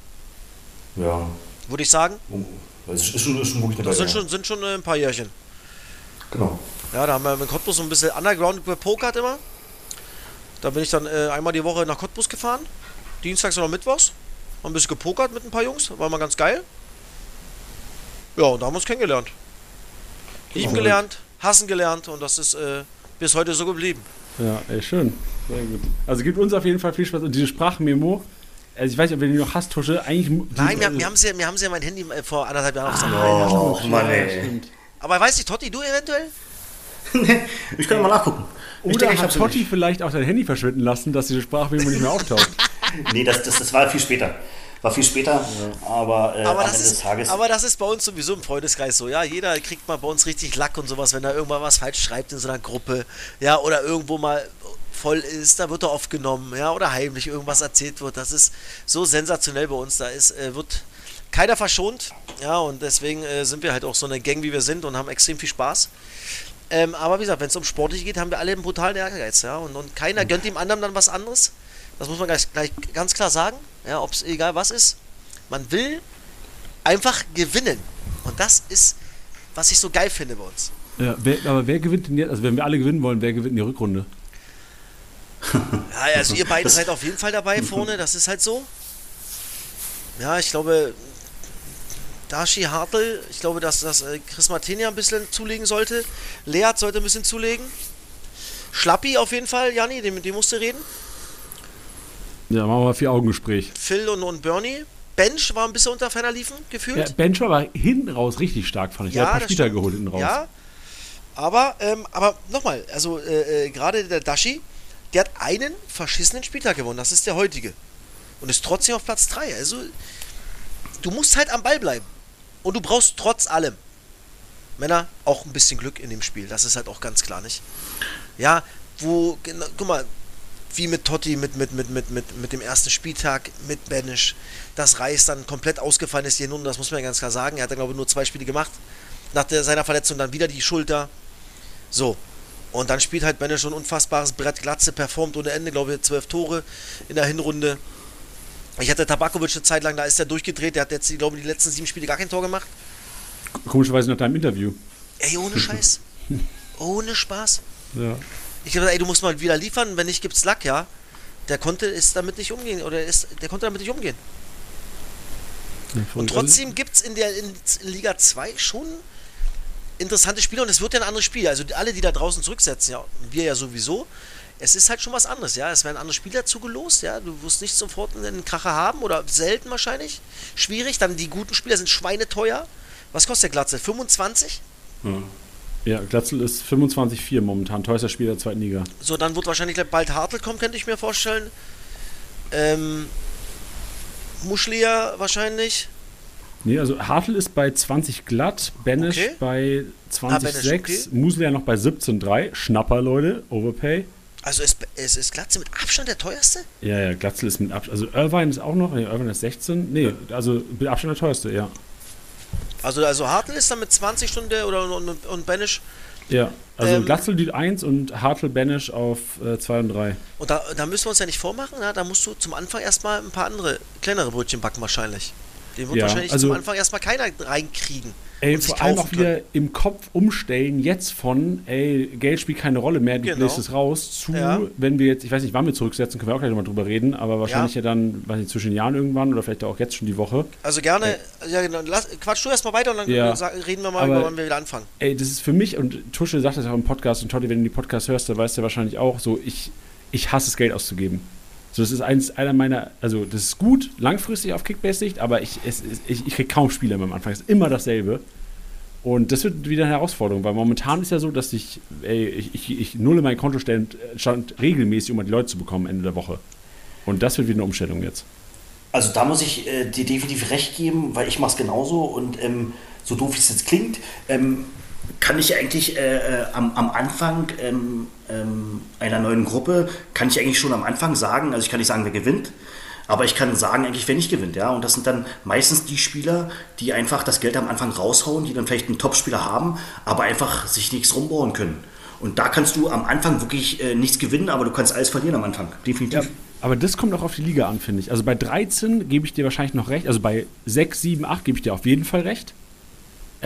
Ja. würde ich sagen. Das ist schon, ist schon wirklich eine Das sind schon, sind schon äh, ein paar Jährchen. Genau. Ja, da haben wir in Cottbus so ein bisschen Underground gepokert immer. Da bin ich dann äh, einmal die Woche nach Cottbus gefahren. Dienstags oder Mittwochs. Haben ein bisschen gepokert mit ein paar Jungs. War mal ganz geil. Ja, und da haben wir uns kennengelernt. Lieben Verrückt. gelernt, hassen gelernt und das ist äh, bis heute so geblieben. Ja, ey, schön. Sehr gut. Also gibt uns auf jeden Fall viel Spaß. Und diese Sprachmemo, also ich weiß nicht, ob ihr die noch hast, Tusche, eigentlich... Nein, wir, also- wir haben sie, wir haben sie ja mein Handy äh, vor anderthalb Jahren auf Ah, Oh, Mann, ey. stimmt. Aber weiß nicht, Totti, du eventuell? *laughs* ich kann mal nachgucken. Oder ich denke, ich hat Totti vielleicht auch dein Handy verschwinden lassen, dass diese Sprachmemo nicht mehr auftaucht? *laughs* Nee, das, das, das war viel später. War viel später, aber, äh, Aber am das, Ende des ist, Tages. aber das ist bei uns sowieso im Freundeskreis so. Ja, jeder kriegt mal bei uns richtig Lack und sowas, wenn er irgendwann was falsch schreibt in so einer Gruppe. Ja, oder irgendwo mal voll ist, da wird er aufgenommen. Ja, oder heimlich irgendwas erzählt wird. Das ist so sensationell bei uns. Da ist, äh, wird keiner verschont. Ja, und deswegen äh, sind wir halt auch so eine Gang, wie wir sind und haben extrem viel Spaß. Ähm, aber wie gesagt, wenn es um Sportlich geht, haben wir alle einen brutalen Ehrgeiz. Ja? Und, und keiner gönnt dem anderen dann was anderes. Das muss man gleich, gleich ganz klar sagen. Ja, ob es egal was ist. Man will einfach gewinnen. Und das ist, was ich so geil finde bei uns. ja, wer, aber wer gewinnt denn jetzt? Also, wenn wir alle gewinnen wollen, wer gewinnt in die Rückrunde? Ja, also ihr beide seid auf jeden Fall dabei vorne, das ist halt so. Ja, ich glaube, Dashi Hartl, ich glaube, dass, dass äh, Chris Martinia ein bisschen zulegen sollte. Leat sollte ein bisschen zulegen. Schlappi auf jeden Fall, Janni, dem, dem musst du reden. Ja, machen wir mal vier Augengespräch. Phil und, und Bernie. Bench war ein bisschen unter ferner liefen, gefühlt. Ja, Ben Shaw war hinten raus richtig stark, fand ich. Ja, er hat ein paar Spieler geholt hinten raus. Ja, aber, ähm, aber nochmal, also äh, äh, gerade der Dashi, der hat einen verschissenen Spieltag gewonnen, das ist der heutige. Und ist trotzdem auf Platz 3. Also, du musst halt am Ball bleiben. Und du brauchst trotz allem, Männer, auch ein bisschen Glück in dem Spiel. Das ist halt auch ganz klar nicht. Ja, wo, genau, guck mal, wie mit Totti, mit, mit, mit, mit, mit, mit dem ersten Spieltag, mit Benisch, dass Reis dann komplett ausgefallen ist hier nun, das muss man ja ganz klar sagen. Er hat dann, glaube ich, nur zwei Spiele gemacht. Nach der, seiner Verletzung dann wieder die Schulter. So. Und dann spielt halt Benisch ein unfassbares Brett. Glatze performt ohne Ende, glaube ich, zwölf Tore in der Hinrunde. Ich hatte Tabakovic eine Zeit lang, da ist er durchgedreht. Der hat jetzt, ich glaube, die letzten sieben Spiele gar kein Tor gemacht. Komischerweise nach deinem Interview. Ey, ohne Scheiß. *laughs* ohne Spaß. Ja. Ich habe gesagt, ey, du musst mal wieder liefern, wenn nicht, gibt's Lack, ja. Der konnte ist damit nicht umgehen, oder ist, der konnte damit nicht umgehen. Und trotzdem gibt's in der in, in Liga 2 schon interessante Spiele und es wird ja ein anderes Spiel. Also alle, die da draußen zurücksetzen, ja, wir ja sowieso, es ist halt schon was anderes, ja. Es werden andere Spieler zugelost, ja. Du wirst nicht sofort einen Kracher haben oder selten wahrscheinlich. Schwierig. Dann die guten Spieler sind schweineteuer. Was kostet der Glatze? 25? Ja, Glatzel ist 25,4 momentan, teuerster Spieler der zweiten Liga. So, dann wird wahrscheinlich bald Hartl kommen, könnte ich mir vorstellen. Ähm, Muschlia wahrscheinlich. Nee, also Hartl ist bei 20 glatt, Benesch Okay. bei Ah, Benesch, 20,6, okay. Muslia noch bei 17,3. Schnapper, Leute, Overpay. Also ist, ist, ist Glatze mit Abstand der teuerste? Ja, ja, Glatzel ist mit Abstand. Also Irvine ist auch noch, nee, Irvine ist 16. Nee, also mit Abstand der teuerste, ja. Also, also Hartl ist dann mit 20 Stunden der- oder und, und, Benisch. Ja, also Ähm, Glatzel die 1 und Hartl Benesch auf 2 und 3. Und da, da müssen wir uns ja nicht vormachen, na? da musst du zum Anfang erstmal ein paar andere kleinere Brötchen backen wahrscheinlich. Den wird Ja, wahrscheinlich also- zum Anfang erstmal keiner reinkriegen. Ey, vor allem auch wieder im Kopf umstellen, jetzt von, ey, Geld spielt keine Rolle mehr, du Genau. es raus, zu, Ja. wenn wir jetzt, ich weiß nicht, wann wir zurücksetzen, können wir auch gleich nochmal drüber reden, aber wahrscheinlich ja, dann, weiß nicht, zwischen den Jahren irgendwann oder vielleicht auch jetzt schon die Woche. Also gerne, ja, genau, lass, quatsch du erstmal weiter und dann Ja. reden wir mal Aber- über, wann wir wieder anfangen. Ey, das ist für mich, und Tusche sagt das auch im Podcast, und Totti, wenn du die Podcast hörst, dann weißt du ja wahrscheinlich auch, so, ich, ich hasse es, Geld auszugeben. So, das ist eins, einer meiner, also das ist gut, langfristig auf Kickbase-Sicht, aber ich, es, ich, ich kriege kaum Spiele am Anfang. Es ist immer dasselbe. Und das wird wieder eine Herausforderung, weil momentan ist ja so, dass ich, ey, ich, ich, ich nulle mein Kontostand stand regelmäßig, um an die Leute zu bekommen Ende der Woche. Und das wird wieder eine Umstellung jetzt. Also da muss ich äh, dir definitiv recht geben, weil ich mache es genauso und ähm, so doof wie es jetzt klingt, ähm, kann ich eigentlich äh, äh, am, am Anfang ähm, ähm, einer neuen Gruppe, kann ich eigentlich schon am Anfang sagen, also ich kann nicht sagen, wer gewinnt, aber ich kann sagen eigentlich, wer nicht gewinnt, ja. Und das sind dann meistens die Spieler, die einfach das Geld am Anfang raushauen, die dann vielleicht einen Topspieler haben, aber einfach sich nichts rumbauen können. Und da kannst du am Anfang wirklich äh, nichts gewinnen, aber du kannst alles verlieren am Anfang, definitiv. Aber das kommt auch auf die Liga an, finde ich. Also bei 13 gebe ich dir wahrscheinlich noch recht. Also bei 6, 7, 8 gebe ich dir auf jeden Fall recht.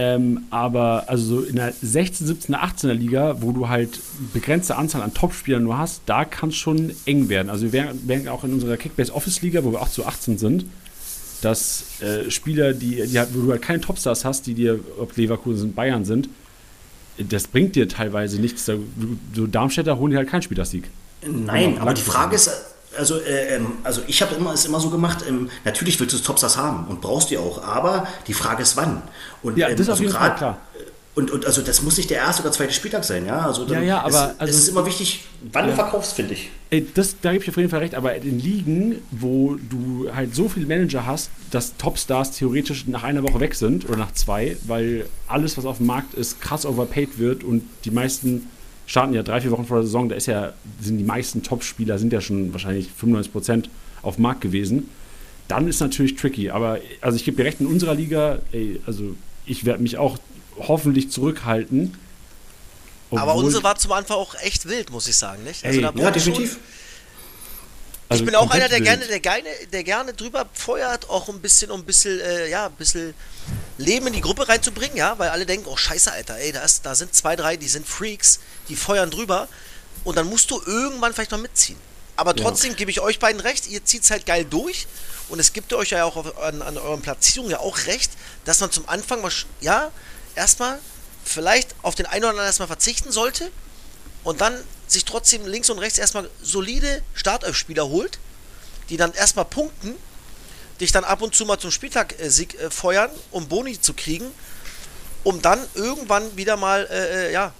Ähm, aber also so in der 16, 17, 18er Liga, wo du halt begrenzte Anzahl an Topspielern nur hast, da kann es schon eng werden. Also wir werden, werden auch in unserer Kickbase Office Liga, wo wir 8 zu 18 sind, dass äh, Spieler, die, die halt, wo du halt keine Topstars hast, die dir, ob Leverkusen, Bayern sind, das bringt dir teilweise nichts. So Darmstädter holen dir halt keinen Spielersieg. Nein, Ja, aber die langfristig. Frage ist, also, äh, ähm, also ich habe immer, es immer so gemacht, ähm, natürlich willst du Topstars haben und brauchst die auch, aber die Frage ist wann. Und, Ja, ähm, das ist auf also jeden Fall klar. Und, und also das muss nicht der erste oder zweite Spieltag sein, ja. Also Ja, ja, aber, es, also- es ist immer wichtig, wann Ja. du verkaufst, finde ich. Ey, das, da gebe ich auf jeden Fall recht, aber in Ligen, wo du halt so viele Manager hast, dass Topstars theoretisch nach einer Woche weg sind oder nach zwei, weil alles, was auf dem Markt ist, krass overpaid wird und die meisten starten ja drei, vier Wochen vor der Saison, da ist ja, sind die meisten Top-Spieler sind ja schon wahrscheinlich 95% auf dem Markt gewesen. Dann ist natürlich tricky, aber also ich gebe dir recht, in unserer Liga, ey, also ich werde mich auch hoffentlich zurückhalten. Aber unsere war zum Anfang auch echt wild, muss ich sagen, nicht? Ey, da Ja, definitiv. also ich bin auch einer, der gerne, der gerne, der gerne drüber feuert, auch ein bisschen, um ein bisschen, äh, ja, ein bisschen Leben in die Gruppe reinzubringen, ja, weil alle denken, oh Scheiße, Alter, ey, da, ist, da sind zwei, drei, die sind Freaks, die feuern drüber und dann musst du irgendwann vielleicht noch mitziehen. Aber Ja. trotzdem gebe ich euch beiden recht, ihr zieht es halt geil durch und es gibt euch ja auch auf, an, an euren Platzierungen ja auch recht, dass man zum Anfang mal, ja, erstmal vielleicht auf den einen oder anderen erstmal verzichten sollte und dann sich trotzdem links und rechts erstmal solide Startelf-Spieler holt, die dann erstmal punkten, dich dann ab und zu mal zum Spieltag-Sieg äh, feuern, um Boni zu kriegen, um dann irgendwann wieder mal äh, äh, ja,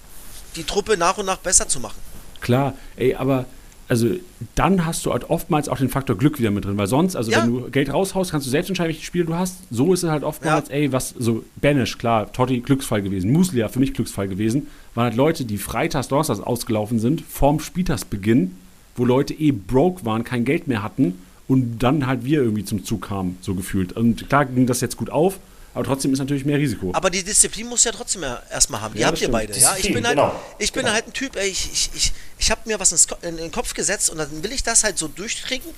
die Truppe nach und nach besser zu machen. Klar, ey, aber also dann hast du halt oftmals auch den Faktor Glück wieder mit drin, weil sonst, also Ja. wenn du Geld raushaust, kannst du selbst entscheiden, welche Spiele du hast. So ist es halt oftmals, Ja. ey, was, so Banish, klar, Totti Glücksfall gewesen, Muslia für mich Glücksfall gewesen, waren halt Leute, die freitags, donnerstags ausgelaufen sind, vorm Spieltagsbeginn, wo Leute eh broke waren, kein Geld mehr hatten und dann halt wir irgendwie zum Zug kamen, so gefühlt. Und klar ging das jetzt gut auf, aber trotzdem ist natürlich mehr Risiko. Aber die Disziplin muss ja trotzdem erstmal haben. Die Ja, habt ihr stimmt. beide. Ja? Ich bin halt, genau. ich bin Genau. halt ein Typ, ey, ich, ich, ich, ich habe mir was ins, in den Kopf gesetzt und dann will ich das halt so durchkriegen,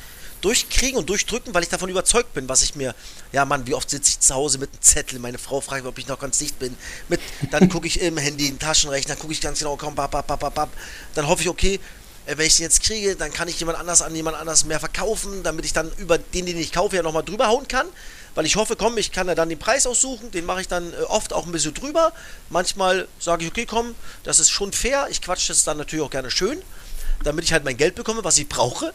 durchkriegen und durchdrücken, weil ich davon überzeugt bin, was ich mir, ja Mann, wie oft sitze ich zu Hause mit einem Zettel, meine Frau fragt, ob ich noch ganz dicht bin, mit, dann gucke ich im Handy, im Taschenrechner, gucke ich ganz genau, komm, bap, bap, bap, bap, bap. dann hoffe ich, okay, äh, wenn ich den jetzt kriege, dann kann ich jemand anders an jemand anders mehr verkaufen, damit ich dann über den, den ich kaufe, ja nochmal drüber hauen kann. Weil ich hoffe, komm, ich kann ja dann den Preis aussuchen, den mache ich dann äh, oft auch ein bisschen drüber. Manchmal sage ich, okay, komm, das ist schon fair. Ich quatsche das dann natürlich auch gerne schön, damit ich halt mein Geld bekomme, was ich brauche.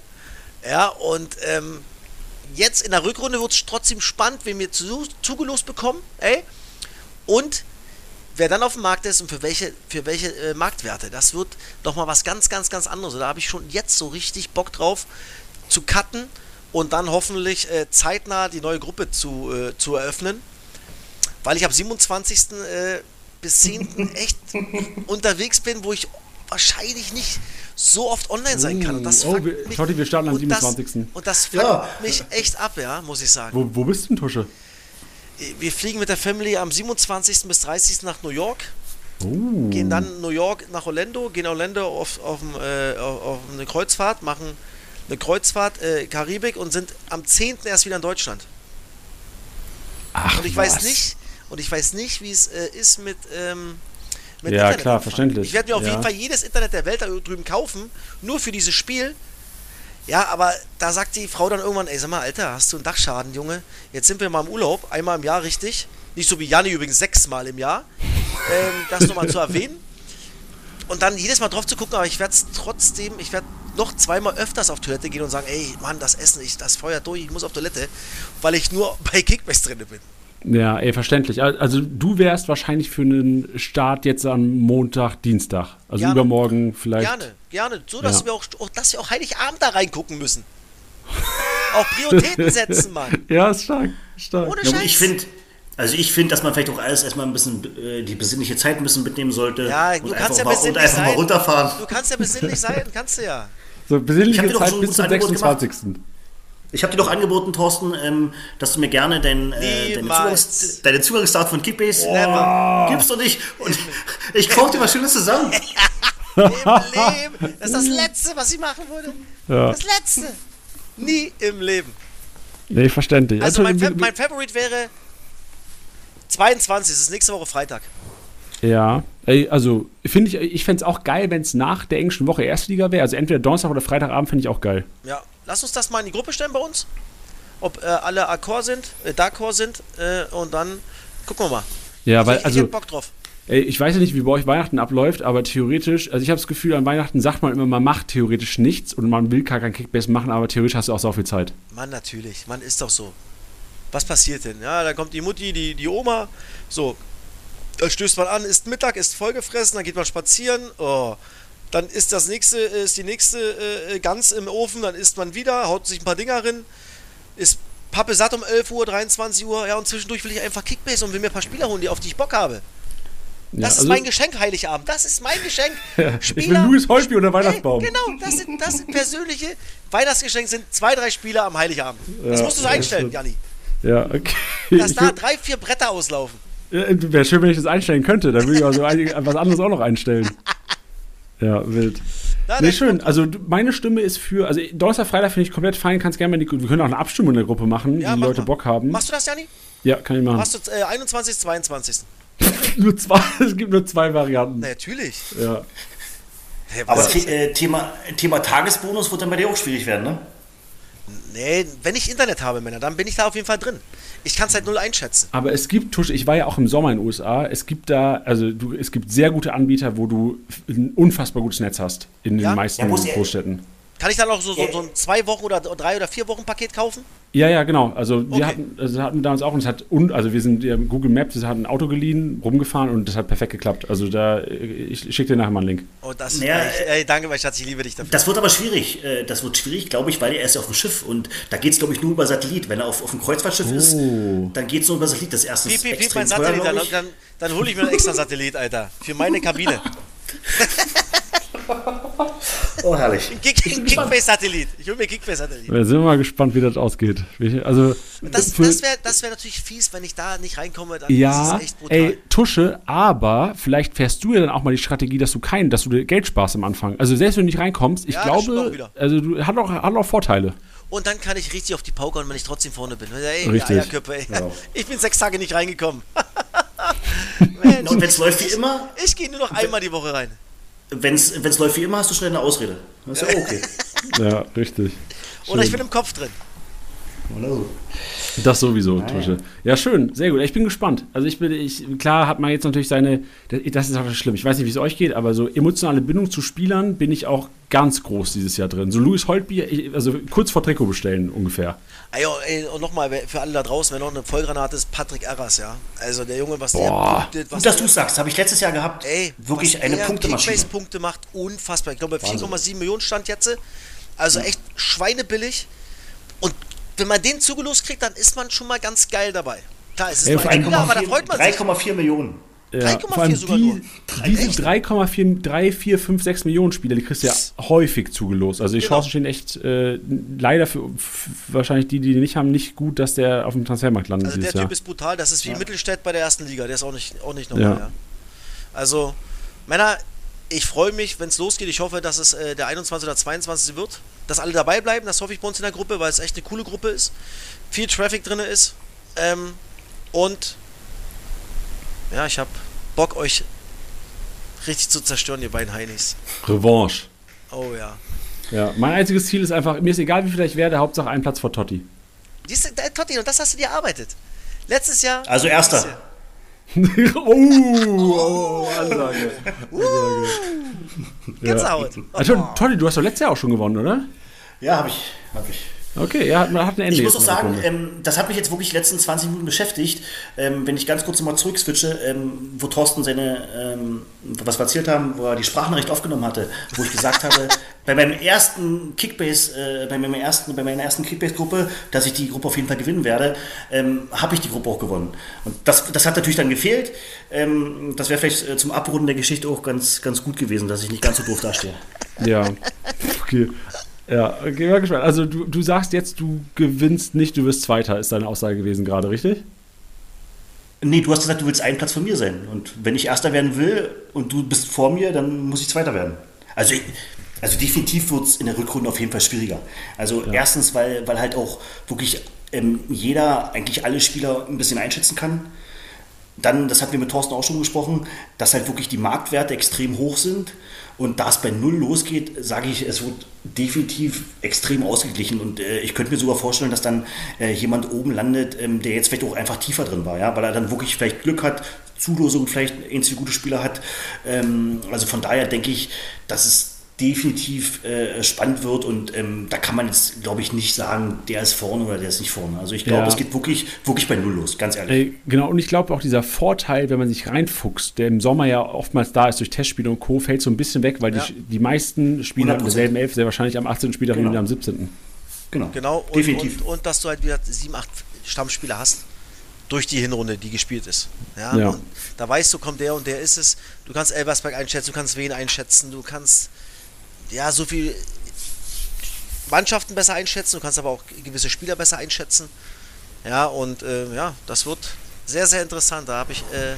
Ja, und ähm, jetzt in der Rückrunde wird es trotzdem spannend, wen wir zu, zugelost bekommen, ey. Und wer dann auf dem Markt ist und für welche, für welche äh, Marktwerte. Das wird nochmal was ganz, ganz, ganz anderes. Da habe ich schon jetzt so richtig Bock drauf zu cutten und dann hoffentlich äh, zeitnah die neue Gruppe zu, äh, zu eröffnen. Weil ich am 27. Äh, bis 10. *laughs* echt unterwegs bin, wo ich wahrscheinlich nicht so oft online sein kann. Und das Oh, wir- mich- Schotti, wir starten am und das- 27.. Und das fuckt Ja. mich echt ab, ja, muss ich sagen. wo, wo bist du denn, Tusche? Wir fliegen mit der Family am 27. bis 30. nach New York, Oh. gehen dann New York nach Orlando, gehen Orlando auf, auf, äh, auf, auf eine Kreuzfahrt, machen eine Kreuzfahrt äh, Karibik und sind am 10. erst wieder in Deutschland. Ach, Und ich was. weiß nicht, und ich weiß nicht, wie es äh, ist mit, ähm, mit Ja, Internet klar, empfangen. verständlich. Ich werde mir auf Ja. jeden Fall jedes Internet der Welt da drüben kaufen, nur für dieses Spiel. Ja, aber da sagt die Frau dann irgendwann, ey, sag mal, Alter, hast du einen Dachschaden, Junge? Jetzt sind wir mal im Urlaub, einmal im Jahr richtig. Nicht so wie Janni übrigens sechsmal im Jahr. Ähm, das nochmal zu erwähnen. Und dann jedes Mal drauf zu gucken, aber ich werde es trotzdem, ich werde noch zweimal öfters auf Toilette gehen und sagen, ey, Mann, das Essen, ich, das feuert durch, ich muss auf Toilette, weil ich nur *laughs* bei Kickbase drin bin. Ja, ey, verständlich. Al- Also du wärst wahrscheinlich für einen Start jetzt am Montag, Dienstag. Also Gerne. übermorgen vielleicht. Gerne, gerne. So, dass Ja. wir auch, dass wir auch Heiligabend da reingucken müssen. *laughs* auch Prioritäten setzen, Mann. Ja, ist stark. stark. Ohne und Scheiß. ich finde, also ich finde, dass man vielleicht auch alles erstmal ein bisschen äh, die besinnliche Zeit ein bisschen mitnehmen sollte. Ja, und du einfach kannst ja mal, und besinnlich einfach mal sein. runterfahren. Du kannst ja besinnlich sein, kannst du ja. So, besinnliche Zeit so bis zum gutes Angebot 26. Ich habe dir doch angeboten, Thorsten, ähm, dass du mir gerne dein, äh, deine. Zugangs deine Zugangsdaten von Kickbase Never. gibst und ich, und ich kaufe dir was Schönes zusammen. *laughs* Im Leben. Das ist das Letzte, was ich machen würde. Ja. Das Letzte. Nie im Leben. Nee, verständlich. Also mein, wie- Fa mein Favorite wäre 22, das ist nächste Woche Freitag. Ja, also finde ich, ich fände es auch geil, wenn es nach der englischen Woche Erstliga wäre. Also entweder Donnerstag oder Freitagabend finde ich auch geil. Ja, lass uns das mal in die Gruppe stellen bei uns. Ob äh, alle Akkord sind, äh, D'accord sind äh, und dann gucken wir mal. Ja, weil, ich, ich also, hätte Bock drauf. ey, ich weiß ja nicht, wie bei euch Weihnachten abläuft, aber theoretisch, also ich habe das Gefühl, an Weihnachten sagt man immer, man macht theoretisch nichts und man will gar kein Kickbase machen, aber theoretisch hast du auch so viel Zeit. Mann, natürlich. Mann, ist doch so. Was passiert denn? Ja, da kommt die Mutti, die, die Oma. So. Dann stößt man an, isst Mittag, ist vollgefressen, dann geht man spazieren. Oh. Dann ist das nächste, ist die nächste äh, Gans im Ofen, dann isst man wieder, haut sich ein paar Dinger rein, ist Pappe satt um 11 Uhr, 23 Uhr, ja, und zwischendurch will ich einfach Kickbase und will mir ein paar Spieler holen, die auf die ich Bock habe. Das Ja, ist also- mein Geschenk, Heiligabend. Das ist mein Geschenk. *laughs* ich will Louis Holtby unter Weihnachtsbaum. Ey, genau, das sind, das sind persönliche Weihnachtsgeschenke, sind zwei, drei Spieler am Heiligabend. das Ja, musst du so einstellen. Janni. Ja, okay. Dass da drei, vier Bretter auslaufen. Wäre schön, wenn ich das einstellen könnte. Dann würde ich also was anderes auch noch einstellen. Ja, wild. Na, Nee, schön. Also meine Stimme ist für, also Donnerstag, Freitag finde ich komplett fein, kannst gerne mal die, wir können auch eine Abstimmung in der Gruppe machen, Ja, wenn die mach Leute mal. Bock haben. Machst du das, Janni? Ja, kann ich machen. Machst du äh, 21, 22. *laughs* Nur zwei, es gibt nur zwei Varianten. Na, natürlich. Ja. Hey, Aber ist- äh, Thema, Thema Tagesbonus wird dann bei dir auch schwierig werden, ne? nee, wenn ich Internet habe, Männer, dann bin ich da auf jeden Fall drin. Ich kann es halt null einschätzen. Aber es gibt, Tusche, ich war ja auch im Sommer in den USA, es gibt da, also du, es gibt sehr gute Anbieter, wo du ein unfassbar gutes Netz hast in Ja? den meisten ja- Großstädten. Kann ich dann auch so, so, Äh. so ein zwei Wochen oder drei oder vier Wochen Paket kaufen? Ja, ja, genau. Also wir Okay. hatten, also hatten damals auch, und es hat, un, also wir sind ja, Google Maps, wir hatten ein Auto geliehen, rumgefahren und das hat perfekt geklappt. Also da, ich schicke dir nachher mal einen Link. Oh, das, Naja, ey, ey, danke, mein Schatz, ich liebe dich dafür. Das wird aber schwierig. Äh, Das wird schwierig, glaube ich, weil er ist ja auf dem Schiff und da geht es, glaube ich, nur über Satellit. Wenn er auf, auf dem Kreuzfahrtschiff ist, Oh. dann geht es nur über Satellit. Das erste Piep, ist piep, piep, extrem mein teuer, Satellit, dann, glaube ich. dann, dann hole ich mir einen extra Satellit, Alter. Für meine Kabine. *laughs* Oh, herrlich. Ein Kick- ein Kickbase-Satellit. Ich hole mir Kickbase-Satellit. Wir sind mal gespannt, wie das ausgeht. Ich- Also, Das, das wäre das wär natürlich fies, wenn ich da nicht reinkomme. Dann ja, ist es echt brutal. ey, Tusche, aber vielleicht fährst du ja dann auch mal die Strategie, dass du kein, dass du dir Geld sparst am Anfang. Also selbst wenn du nicht reinkommst, ich Ja, glaube, wieder. also du hat auch, hat auch Vorteile. Und dann kann ich richtig auf die Pauke und wenn ich trotzdem vorne bin. Ey, Richtig. Eierköpfe, ey. Ja. Ich bin sechs Tage nicht reingekommen. *laughs* Mensch, Und wenn es läuft wie immer, ich gehe nur noch einmal die Woche rein. Wenn es läuft wie immer, hast du schnell eine Ausrede. Das ist ja okay. *laughs* Ja, richtig. Oder ich Schön. bin im Kopf drin. Oder so. Das sowieso, Tusche. Ja, schön, sehr gut. Ich bin gespannt. Also ich bin, ich, klar hat man jetzt natürlich seine, das ist auch schlimm. Ich weiß nicht, wie es euch geht, aber so emotionale Bindung zu Spielern bin ich auch ganz groß dieses Jahr drin. So Louis Holtby, also kurz vor Trikot bestellen ungefähr. Ey, oh, ey, und nochmal für alle da draußen, wenn noch eine Vollgranate ist, Patrick Erras, ja. Also der Junge, was Boah. der punktet, was Gut, dass du sagst, habe ich letztes Jahr gehabt. Ey, Wirklich was eine Punktemaschine. Kickbase-Punkte macht, unfassbar. Ich glaube, Wahnsinn. 4,7 Millionen stand jetzt. Also echt schweinebillig. Und wenn man den zugelost kriegt, dann ist man schon mal ganz geil dabei. Klar, es ist nur da freut man sich. 3,4 Millionen. Ja, 3,4 vor allem sogar nur. die, diese 3,4, 3, 4, 5, 6 Millionen Spieler, die kriegst du ja häufig zugelost. Also die Genau. Chancen stehen echt äh, leider für, wahrscheinlich die, die den nicht haben, nicht gut, dass der auf dem Transfermarkt landet Also der Typ Jahr. ist brutal. Das ist wie Mittelstädt bei der ersten Liga. Der ist auch nicht, auch nicht normal. Ja. Ja. Also, Männer, ich freue mich, wenn es losgeht. Ich hoffe, dass es äh, der 21. oder 22. wird. Dass alle dabei bleiben. Das hoffe ich bei uns in der Gruppe, weil es echt eine coole Gruppe ist. Viel Traffic drin ist. Ähm, und ja, ich habe Bock, euch richtig zu zerstören, ihr beiden Heinis. Revanche. Oh ja. Ja, mein einziges Ziel ist einfach, mir ist egal, wie viel ich werde, Hauptsache ein Platz vor Totti. Siehst du, äh, Totti, und das hast du dir erarbeitet. Letztes Jahr. Also erster. Oh, oh, Ansage. Gänsehaut. Also, Totti, du hast doch letztes Jahr auch schon gewonnen, oder? Ja, habe ich. Hab ich. Okay, ja, hat, man hat ein Ende Ich muss auch sagen, ähm, das hat mich jetzt wirklich die letzten 20 Minuten beschäftigt. Ähm, wenn ich ganz kurz nochmal zurückswitche, ähm, wo Thorsten seine, ähm, was wir erzählt haben, wo er die Sprachnachricht aufgenommen hatte, wo ich gesagt habe, *laughs* bei meinem ersten Kickbase, äh, bei, meinem ersten, bei meiner ersten Kickbase-Gruppe, dass ich die Gruppe auf jeden Fall gewinnen werde, ähm, habe ich die Gruppe auch gewonnen. Und das, das hat natürlich dann gefehlt. Ähm, das wäre vielleicht äh, zum Abrunden der Geschichte auch ganz, ganz gut gewesen, dass ich nicht ganz so doof dastehe. Ja. *laughs* Okay. Ja, okay, mal gespannt. Also du, du sagst jetzt, du gewinnst nicht, du wirst Zweiter, ist deine Aussage gewesen gerade, richtig? Nee, du hast gesagt, du willst einen Platz von mir sein. Und wenn ich Erster werden will und du bist vor mir, dann muss ich Zweiter werden. Also, ich, also definitiv wird es in der Rückrunde auf jeden Fall schwieriger. Also erstens, weil, weil halt auch wirklich ähm, jeder, eigentlich alle Spieler ein bisschen einschätzen kann. Dann, das hatten wir mit Thorsten auch schon gesprochen, dass halt wirklich die Marktwerte extrem hoch sind. Und da es bei Null losgeht, sage ich, es wird definitiv extrem ausgeglichen. Und äh, ich könnte mir sogar vorstellen, dass dann äh, jemand oben landet, ähm, der jetzt vielleicht auch einfach tiefer drin war, ja? weil er dann wirklich vielleicht Glück hat, Zulosung vielleicht ein, zwei gute Spieler hat. Ähm, also von daher denke ich, dass es definitiv äh, spannend wird und ähm, da kann man jetzt, glaube ich, nicht sagen, der ist vorne oder der ist nicht vorne. Also ich glaube, Ja. es geht wirklich, wirklich bei Null los, ganz ehrlich. Äh, genau, und ich glaube auch dieser Vorteil, wenn man sich reinfuchst, der im Sommer ja oftmals da ist durch Testspiele und Co., fällt so ein bisschen weg, weil Ja. die, die meisten Spieler in 100%. derselben Elf sehr wahrscheinlich am 18. Spieltag Genau. und wieder am 17. Genau, Genau, und, definitiv. und, und dass du halt wieder sieben, acht Stammspieler hast durch die Hinrunde, die gespielt ist. Ja, Ja. Und da weißt du, kommt der und der ist es. Du kannst Elversberg einschätzen, du kannst wen einschätzen, du kannst ja so viel Mannschaften besser einschätzen, du kannst aber auch gewisse Spieler besser einschätzen. Ja, und äh, ja, das wird sehr, sehr interessant. Da habe ich, äh,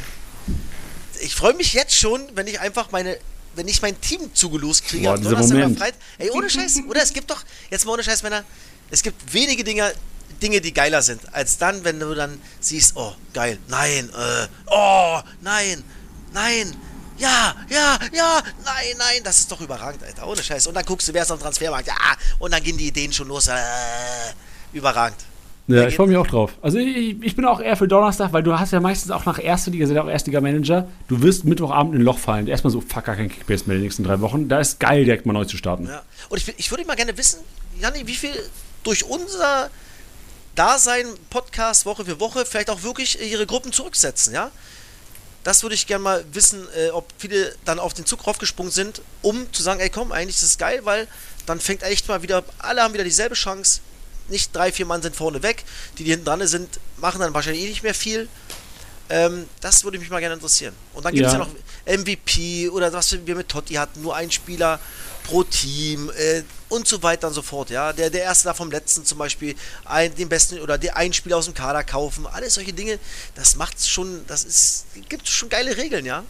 ich freue mich jetzt schon, wenn ich einfach meine, wenn ich mein Team zugelost kriege. Boah, dieser Moment. Freitag. Ey, ohne Scheiß, oder? Es gibt doch, jetzt mal ohne Scheiß, Männer, es gibt wenige Dinge, Dinge, die geiler sind, als dann, wenn du dann siehst, oh, geil, nein, äh, oh, nein, nein, ja, ja, ja, nein, nein, das ist doch überragend, Alter, ohne Scheiß. Und dann guckst du, wer ist am Transfermarkt, ja, und dann gehen die Ideen schon los, äh, überragend. Ja, ich freue mich auch drauf. Also ich, ich bin auch eher für Donnerstag, weil du hast ja meistens auch nach erster Liga, sind ja auch Erstliga-Manager, du wirst Mittwochabend in ein Loch fallen. Erstmal so, fuck, gar kein Kickbase mehr die nächsten drei Wochen. Da ist geil, direkt mal neu zu starten. Ja. Und ich, ich würde mal gerne wissen, Janni, wie viel durch unser Dasein, Podcast, Woche für Woche, vielleicht auch wirklich ihre Gruppen zurücksetzen, ja? Das würde ich gerne mal wissen, äh, ob viele dann auf den Zug raufgesprungen sind, um zu sagen, ey komm, eigentlich ist es geil, weil dann fängt echt mal wieder, alle haben wieder dieselbe Chance. Nicht drei, vier Mann sind vorne weg. Die, die hinten dran sind, machen dann wahrscheinlich eh nicht mehr viel. Ähm, das würde mich mal gerne interessieren. Und dann gibt es Ja. ja noch MVP oder was wir mit Totti hatten, nur ein Spieler pro Team äh, und so weiter und so fort. Ja, der, der erste da vom letzten zum Beispiel, ein, den besten oder der einen Spieler aus dem Kader kaufen, alles solche Dinge, das macht's schon, das ist, gibt schon geile Regeln, ja.